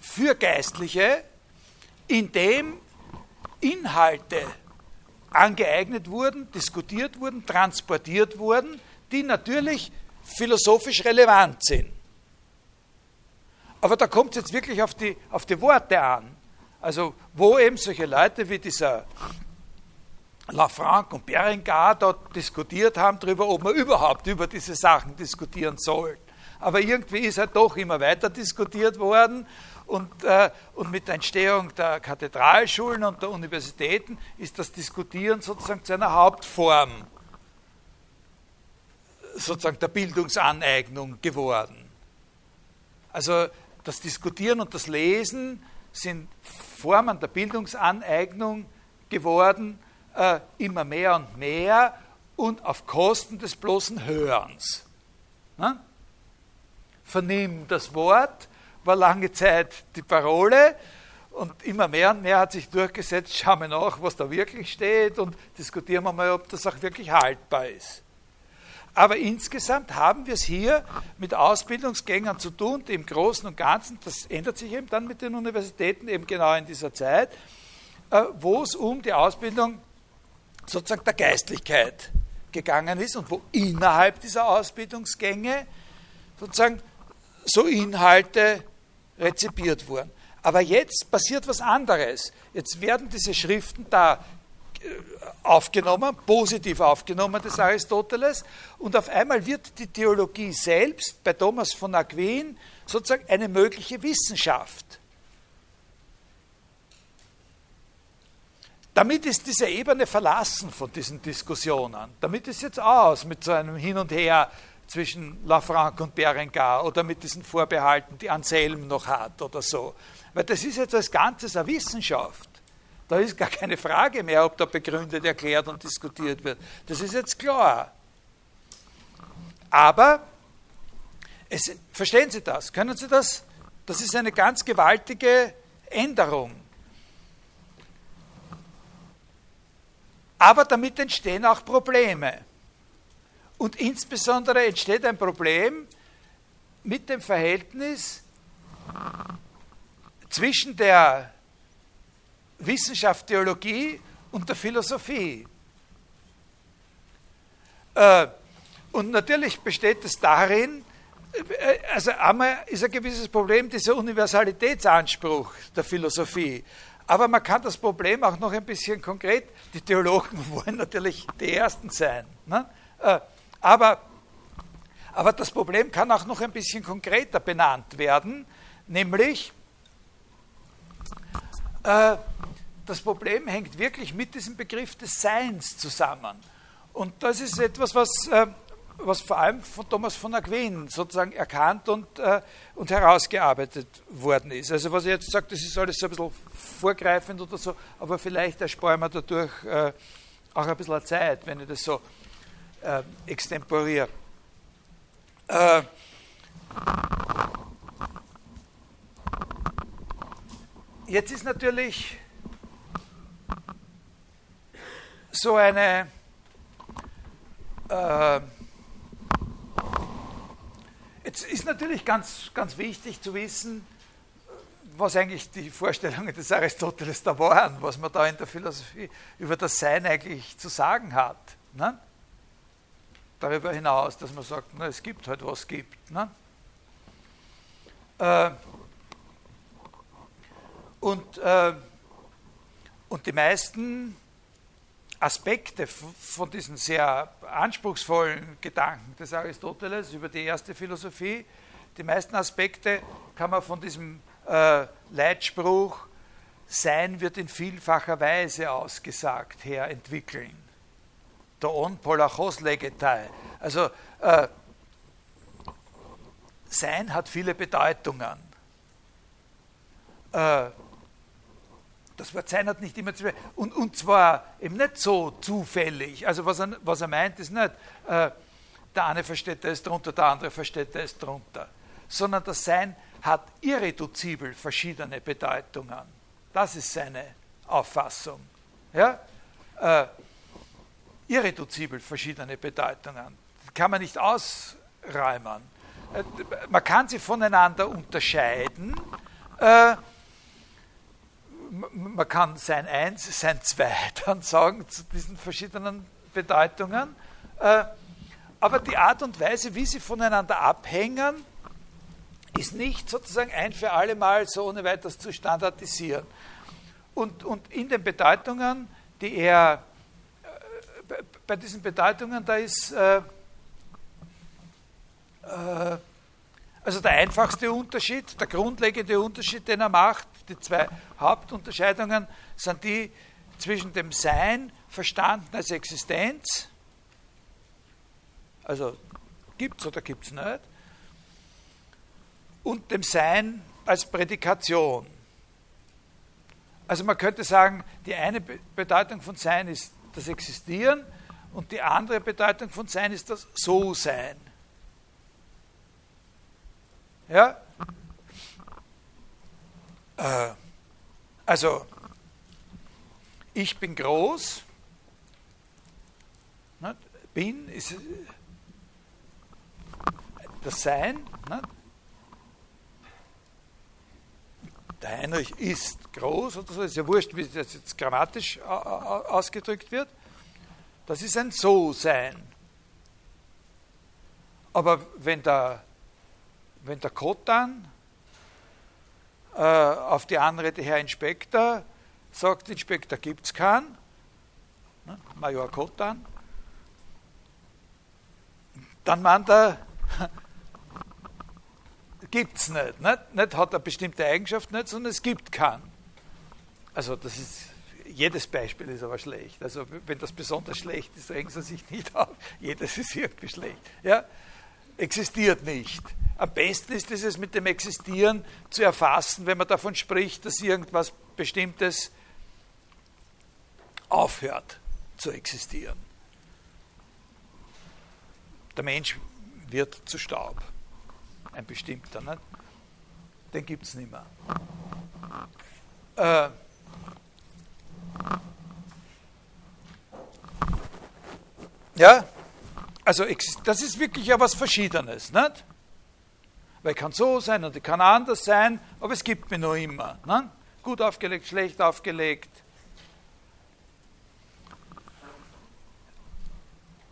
für Geistliche, in dem Inhalte angeeignet wurden, diskutiert wurden, transportiert wurden, die natürlich philosophisch relevant sind. Aber da kommt es jetzt wirklich auf die, auf die Worte an. Also wo eben solche Leute wie dieser Lafranc und Berengar dort diskutiert haben darüber, ob man überhaupt über diese Sachen diskutieren soll. Aber irgendwie ist halt doch immer weiter diskutiert worden und, äh, und mit der Entstehung der Kathedralschulen und der Universitäten ist das Diskutieren sozusagen zu einer Hauptform sozusagen der Bildungsaneignung geworden. Also das Diskutieren und das Lesen sind Formen der Bildungsaneignung geworden, äh, immer mehr und mehr und auf Kosten des bloßen Hörens. Ne? Vernimm das Wort war lange Zeit die Parole und immer mehr und mehr hat sich durchgesetzt, schauen wir nach, was da wirklich steht und diskutieren wir mal, ob das auch wirklich haltbar ist. Aber insgesamt haben wir es hier mit Ausbildungsgängern zu tun, die im Großen und Ganzen, das ändert sich eben dann mit den Universitäten eben genau in dieser Zeit, äh, wo es um die Ausbildung sozusagen der Geistlichkeit gegangen ist und wo innerhalb dieser Ausbildungsgänge sozusagen so Inhalte rezipiert wurden. Aber jetzt passiert was anderes. Jetzt werden diese Schriften da aufgenommen, positiv aufgenommen des Aristoteles. Und auf einmal wird die Theologie selbst bei Thomas von Aquin sozusagen eine mögliche Wissenschaft. Damit ist diese Ebene verlassen von diesen Diskussionen. Damit ist jetzt aus mit so einem Hin und Her zwischen Lafranc und Berengar oder mit diesen Vorbehalten, die Anselm noch hat oder so. Weil das ist jetzt als Ganzes eine Wissenschaft. Da ist gar keine Frage mehr, ob da begründet, erklärt und diskutiert wird. Das ist jetzt klar. Aber, es, verstehen Sie das? Können Sie das? Das ist eine ganz gewaltige Änderung. Aber damit entstehen auch Probleme. Und insbesondere entsteht ein Problem mit dem Verhältnis zwischen der Wissenschaft, Theologie und der Philosophie. Äh, und natürlich besteht es darin, äh, also einmal ist ein gewisses Problem dieser Universalitätsanspruch der Philosophie. Aber man kann das Problem auch noch ein bisschen konkret, die Theologen wollen natürlich die Ersten sein. Ne? Aber, aber das Problem kann auch noch ein bisschen konkreter benannt werden, nämlich, äh, das Problem hängt wirklich mit diesem Begriff des Seins zusammen. Und das ist etwas, was äh, was vor allem von Thomas von Aquin sozusagen erkannt und, äh, und herausgearbeitet worden ist. Also was ich jetzt sage, das ist alles so ein bisschen vorgreifend oder so, aber vielleicht erspare ich mir dadurch äh, auch ein bisschen Zeit, wenn ich das so äh, extemporiere. Äh, jetzt ist natürlich so eine äh, jetzt ist natürlich ganz, ganz wichtig zu wissen, was eigentlich die Vorstellungen des Aristoteles da waren, was man da in der Philosophie über das Sein eigentlich zu sagen hat. Ne? Darüber hinaus, dass man sagt, na, es gibt halt, was gibt. Ne? Äh, und, äh, und die meisten Aspekte von diesen sehr anspruchsvollen Gedanken des Aristoteles über die erste Philosophie, die meisten Aspekte kann man von diesem äh, Leitspruch Sein wird in vielfacher Weise ausgesagt her entwickeln. Der on polachos legetai. Also äh, Sein hat viele Bedeutungen. Äh, das Wort sein hat nicht immer zu und, und zwar eben nicht so zufällig. Also was er, was er meint, ist nicht, äh, der eine versteht das drunter, der andere versteht das drunter, sondern das Sein hat irreduzibel verschiedene Bedeutungen. Das ist seine Auffassung. Ja? Äh, irreduzibel verschiedene Bedeutungen. Das kann man nicht ausräumen. Äh, man kann sie voneinander unterscheiden. Äh, man kann sein Eins, sein Zwei dann sagen zu diesen verschiedenen Bedeutungen. Äh, aber die Art und Weise, wie sie voneinander abhängen, ist nicht sozusagen ein für alle Mal so ohne weiteres zu standardisieren. Und, und in den Bedeutungen, die er, bei diesen Bedeutungen, da ist äh, äh, also der einfachste Unterschied, der grundlegende Unterschied, den er macht, die zwei Hauptunterscheidungen sind die zwischen dem Sein verstanden als Existenz, also gibt es oder gibt es nicht, und dem Sein als Prädikation. Also man könnte sagen, die eine Bedeutung von Sein ist das Existieren und die andere Bedeutung von Sein ist das So-Sein. Ja? Äh, also, ich bin groß, bin ist das Sein. Ne? Der Heinrich ist groß oder so, ist ja wurscht, wie das jetzt grammatisch ausgedrückt wird. Das ist ein So-Sein. Aber wenn der wenn der Kotan äh, auf die Anrede Herr Inspektor sagt, Inspektor gibt es keinen, ne, Major Kotan, dann meint er, gibt es nicht, nicht. Nicht hat eine bestimmte Eigenschaft nicht, sondern es gibt keinen. Also das ist, jedes Beispiel ist aber schlecht. Also wenn das besonders schlecht ist, regen Sie sich nicht auf. Jedes ist irgendwie schlecht. Ja? Existiert nicht. Am besten ist es mit dem Existieren zu erfassen, wenn man davon spricht, dass irgendwas Bestimmtes aufhört zu existieren. Der Mensch wird zu Staub. Ein bestimmter, ne? den gibt es nicht mehr. Äh, ja, also das ist wirklich ja was Verschiedenes. Nicht? weil kann so sein und kann anders sein, aber es gibt mir nur immer. Ne? Gut aufgelegt, schlecht aufgelegt.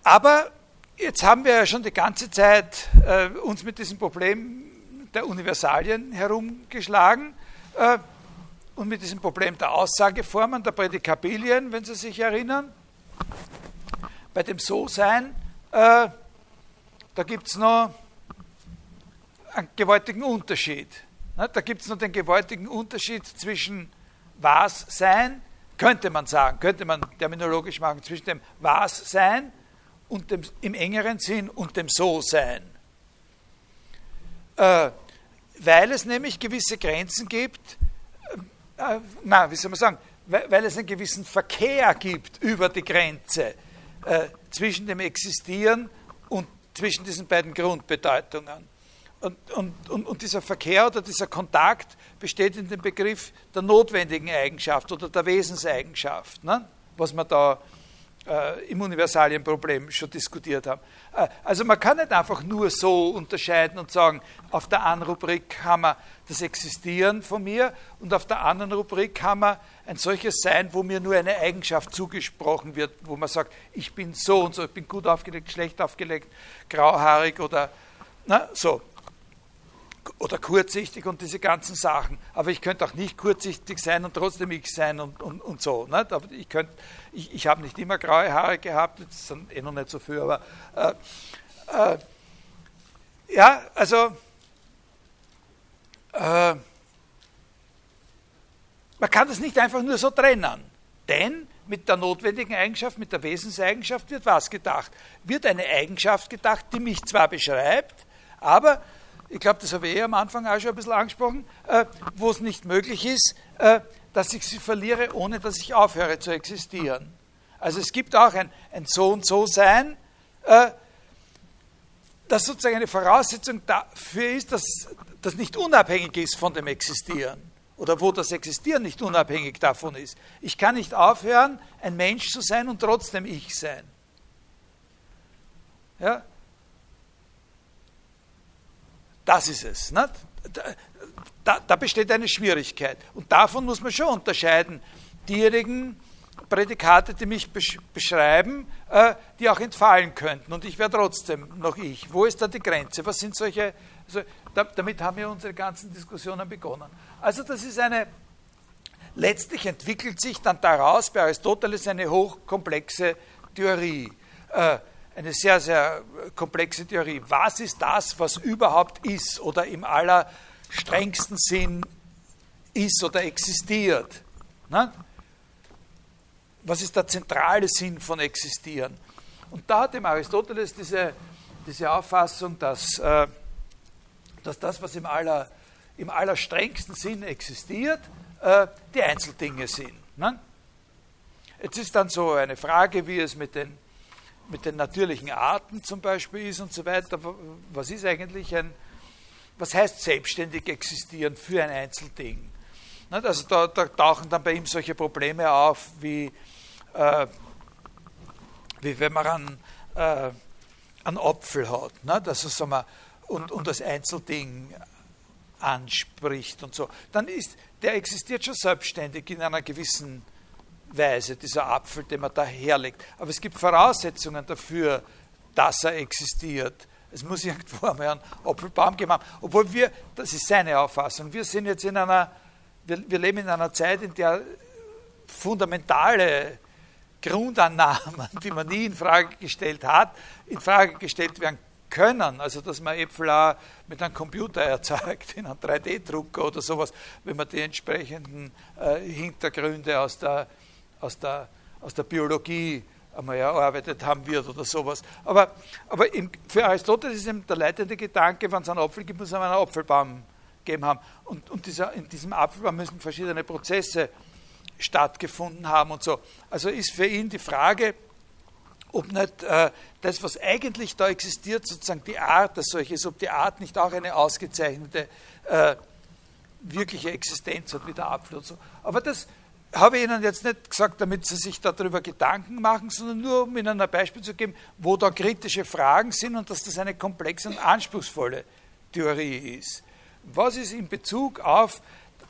Aber jetzt haben wir ja schon die ganze Zeit äh, uns mit diesem Problem der Universalien herumgeschlagen äh, und mit diesem Problem der Aussageformen, der Prädikabilien, wenn Sie sich erinnern. Bei dem So-Sein, äh, da gibt es noch einen gewaltigen Unterschied. Da gibt es noch den gewaltigen Unterschied zwischen was sein, könnte man sagen, könnte man terminologisch machen, zwischen dem was sein und dem, im engeren Sinn und dem So-Sein. Äh, weil es nämlich gewisse Grenzen gibt, äh, na, wie soll man sagen, weil, weil, es einen gewissen Verkehr gibt über die Grenze äh, zwischen dem Existieren und zwischen diesen beiden Grundbedeutungen. Und, und, und, und, dieser Verkehr oder dieser Kontakt besteht in dem Begriff der notwendigen Eigenschaft oder der Wesenseigenschaft, ne? was man da äh, im Universalienproblem schon diskutiert haben. Äh, also man kann nicht einfach nur so unterscheiden und sagen, auf der einen Rubrik haben wir das Existieren von mir und auf der anderen Rubrik haben wir ein solches Sein, wo mir nur eine Eigenschaft zugesprochen wird, wo man sagt, ich bin so und so, ich bin gut aufgelegt, schlecht aufgelegt, grauhaarig oder na, so oder kurzsichtig und diese ganzen Sachen. Aber ich könnte auch nicht kurzsichtig sein und trotzdem ich sein und, und, und so. Nicht? Aber ich, könnt, ich, ich habe nicht immer graue Haare gehabt, das sind eh noch nicht so viel, aber äh, äh, ja, also äh, man kann das nicht einfach nur so trennen. Denn mit der notwendigen Eigenschaft, mit der Wesenseigenschaft wird was gedacht? Wird eine Eigenschaft gedacht, die mich zwar beschreibt, aber ich glaube, das habe ich eh am Anfang auch schon ein bisschen angesprochen, äh, wo es nicht möglich ist, äh, dass ich sie verliere, ohne dass ich aufhöre zu existieren. Also es gibt auch ein, ein So und So Sein, äh, das sozusagen eine Voraussetzung dafür ist, dass das nicht unabhängig ist von dem Existieren oder wo das Existieren nicht unabhängig davon ist. Ich kann nicht aufhören, ein Mensch zu sein und trotzdem ich sein. Ja? Das ist es. Ne? Da, da, besteht eine Schwierigkeit. Und davon muss man schon unterscheiden. Diejenigen Prädikate, die mich beschreiben, äh, die auch entfallen könnten. Und ich wäre trotzdem noch ich. Wo ist da die Grenze? Was sind solche. Also, da, damit haben wir unsere ganzen Diskussionen begonnen. Also, das ist eine. Letztlich entwickelt sich dann daraus bei Aristoteles eine hochkomplexe Theorie. Äh, eine sehr, sehr komplexe Theorie. Was ist das, was überhaupt ist oder im allerstrengsten Sinn ist oder existiert? Ne? Was ist der zentrale Sinn von Existieren? Und da hat dem Aristoteles diese, diese Auffassung, dass, äh, dass das, was im, aller, im allerstrengsten Sinn existiert, äh, die Einzeldinge sind. Ne? Jetzt ist dann so eine Frage, wie es mit den mit den natürlichen Arten zum Beispiel ist und so weiter. Was ist eigentlich ein, was heißt selbstständig existieren für ein Einzelding? Also da, da tauchen dann bei ihm solche Probleme auf, wie, äh, wie wenn man einen, äh, einen Apfel hat, ne? also, sagen wir, und, und das Einzelding anspricht und so. Dann ist, der existiert schon selbstständig in einer gewissen Weise, dieser Apfel, den man da herlegt. Aber es gibt Voraussetzungen dafür, dass er existiert. Es muss irgendwo einmal einen Apfelbaum haben. Obwohl wir, das ist seine Auffassung, wir sind jetzt in einer, wir, wir leben in einer Zeit, in der fundamentale Grundannahmen, die man nie in Frage gestellt hat, in Frage gestellt werden können. Also, dass man Äpfel auch mit einem Computer erzeugt, in einem 3D-Drucker oder sowas, wenn man die entsprechenden äh, Hintergründe aus der aus der, aus der Biologie einmal erarbeitet haben wird oder sowas. Aber, aber im, für Aristoteles ist eben der leitende Gedanke, wenn es einen Apfel gibt, muss es einen Apfelbaum geben haben. Und, und dieser, in diesem Apfelbaum müssen verschiedene Prozesse stattgefunden haben und so. Also ist für ihn die Frage, ob nicht äh, das, was eigentlich da existiert, sozusagen die Art als solches, ob die Art nicht auch eine ausgezeichnete äh, wirkliche Existenz hat wie der Apfel und so. Aber das, habe Ihnen jetzt nicht gesagt, damit Sie sich darüber Gedanken machen, sondern nur, um Ihnen ein Beispiel zu geben, wo da kritische Fragen sind und dass das eine komplexe und anspruchsvolle Theorie ist. Was ist in Bezug auf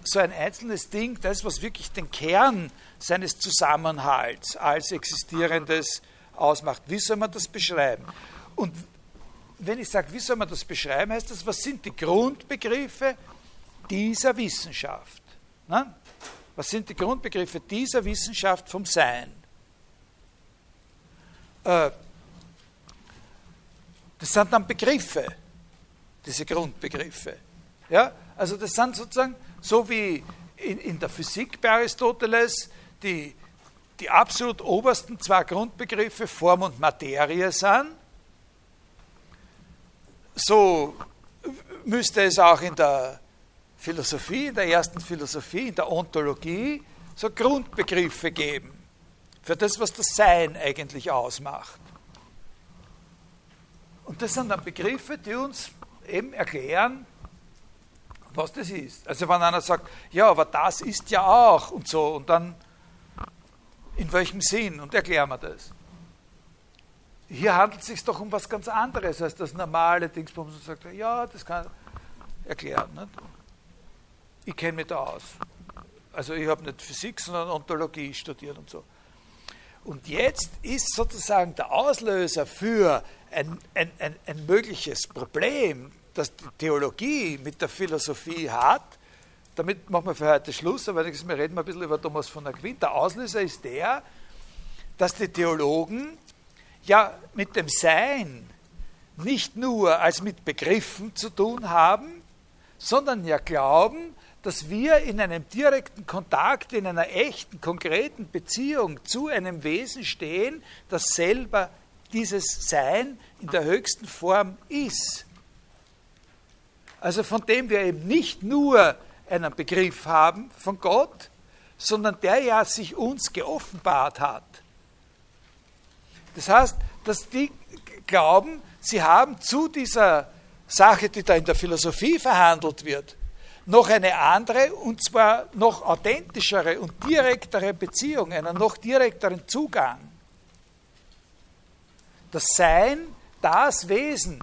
so ein einzelnes Ding, das, was wirklich den Kern seines Zusammenhalts als Existierendes ausmacht? Wie soll man das beschreiben? Und wenn ich sage, wie soll man das beschreiben, heißt das, was sind die Grundbegriffe dieser Wissenschaft? Na? Was sind die Grundbegriffe dieser Wissenschaft vom Sein? Äh, das sind dann Begriffe, diese Grundbegriffe. Ja? Also das sind sozusagen, so wie in, in der Physik bei Aristoteles die die absolut obersten zwei Grundbegriffe Form und Materie sind, so müsste es auch in der Philosophie, in der ersten Philosophie, in der Ontologie, so Grundbegriffe geben für das, was das Sein eigentlich ausmacht. Und das sind dann Begriffe, die uns eben erklären, was das ist. Also wenn einer sagt, ja, aber das ist ja auch und so, und dann in welchem Sinn und erklären wir das. Hier handelt es sich doch um was ganz anderes als das normale Dingsbums und sagt, ja, das kann erklären. Nicht? Ich kenne mich da aus. Also ich habe nicht Physik, sondern Ontologie studiert und so. Und jetzt ist sozusagen der Auslöser für ein, ein, ein, ein mögliches Problem, das die Theologie mit der Philosophie hat, damit machen wir für heute Schluss, aber wir reden mal ein bisschen über Thomas von Aquin. Der Auslöser ist der, dass die Theologen ja mit dem Sein nicht nur als mit Begriffen zu tun haben, sondern ja glauben, dass wir in einem direkten Kontakt, in einer echten, konkreten Beziehung zu einem Wesen stehen, das selber dieses Sein in der höchsten Form ist. Also von dem wir eben nicht nur einen Begriff haben von Gott, sondern der ja sich uns geoffenbart hat. Das heißt, dass die glauben, sie haben zu dieser Sache, die da in der Philosophie verhandelt wird, noch eine andere und zwar noch authentischere und direktere Beziehung, einen noch direkteren Zugang. Das Sein, das Wesen,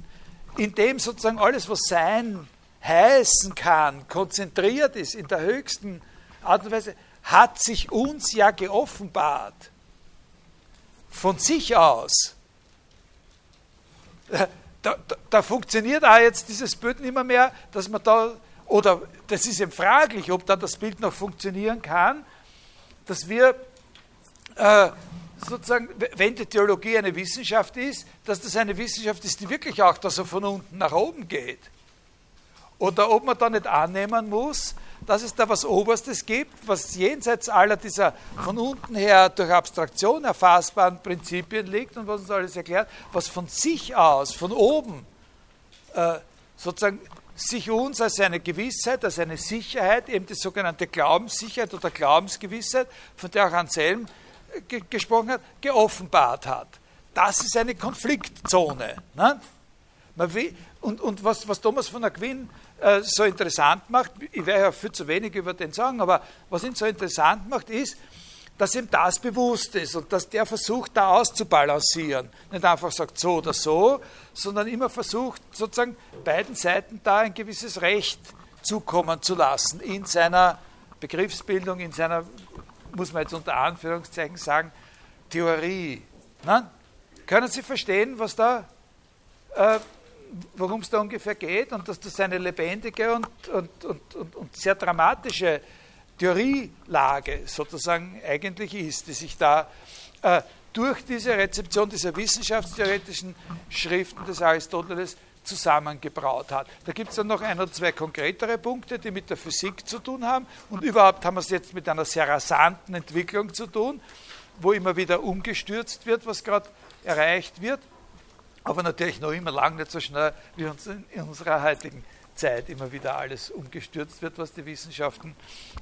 in dem sozusagen alles, was Sein heißen kann, konzentriert ist in der höchsten Art und Weise, hat sich uns ja geoffenbart. Von sich aus. Da, da, da funktioniert auch jetzt dieses Bild nicht mehr, mehr, dass man da, oder das ist eben fraglich, ob da das Bild noch funktionieren kann, dass wir äh, sozusagen, wenn die Theologie eine Wissenschaft ist, dass das eine Wissenschaft ist, die wirklich auch da so von unten nach oben geht. Oder ob man da nicht annehmen muss, dass es da was Oberstes gibt, was jenseits aller dieser von unten her durch Abstraktion erfassbaren Prinzipien liegt und was uns alles erklärt, was von sich aus, von oben, äh, sozusagen sich uns als eine Gewissheit, als eine Sicherheit, eben die sogenannte Glaubenssicherheit oder Glaubensgewissheit, von der auch Anselm äh, ge gesprochen hat, geoffenbart hat. Das ist eine Konfliktzone. Ne? Will, und, und was, was Thomas von Aquin äh, so interessant macht, ich werde ja viel zu wenig über den sagen, aber was ihn so interessant macht, ist, dass ihm das bewusst ist und dass der versucht, da auszubalancieren. Nicht einfach sagt so oder so, sondern immer versucht, sozusagen beiden Seiten da ein gewisses Recht zukommen zu lassen in seiner Begriffsbildung, in seiner, muss man jetzt unter Anführungszeichen sagen, Theorie. Nein? Können Sie verstehen, was da äh, worum es da ungefähr geht und dass das eine lebendige und, und, und, und, und sehr dramatische Theorielage sozusagen eigentlich ist, die sich da äh, durch diese Rezeption dieser wissenschaftstheoretischen Schriften des Aristoteles zusammengebraut hat. Da gibt es dann noch ein oder zwei konkretere Punkte, die mit der Physik zu tun haben und überhaupt haben wir es jetzt mit einer sehr rasanten Entwicklung zu tun, wo immer wieder umgestürzt wird, was gerade erreicht wird aber natürlich noch immer lang nicht so schnell, wie uns in unserer heutigen Zeit immer wieder alles umgestürzt wird, was die Wissenschaften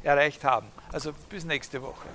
erreicht haben. Also bis nächste Woche.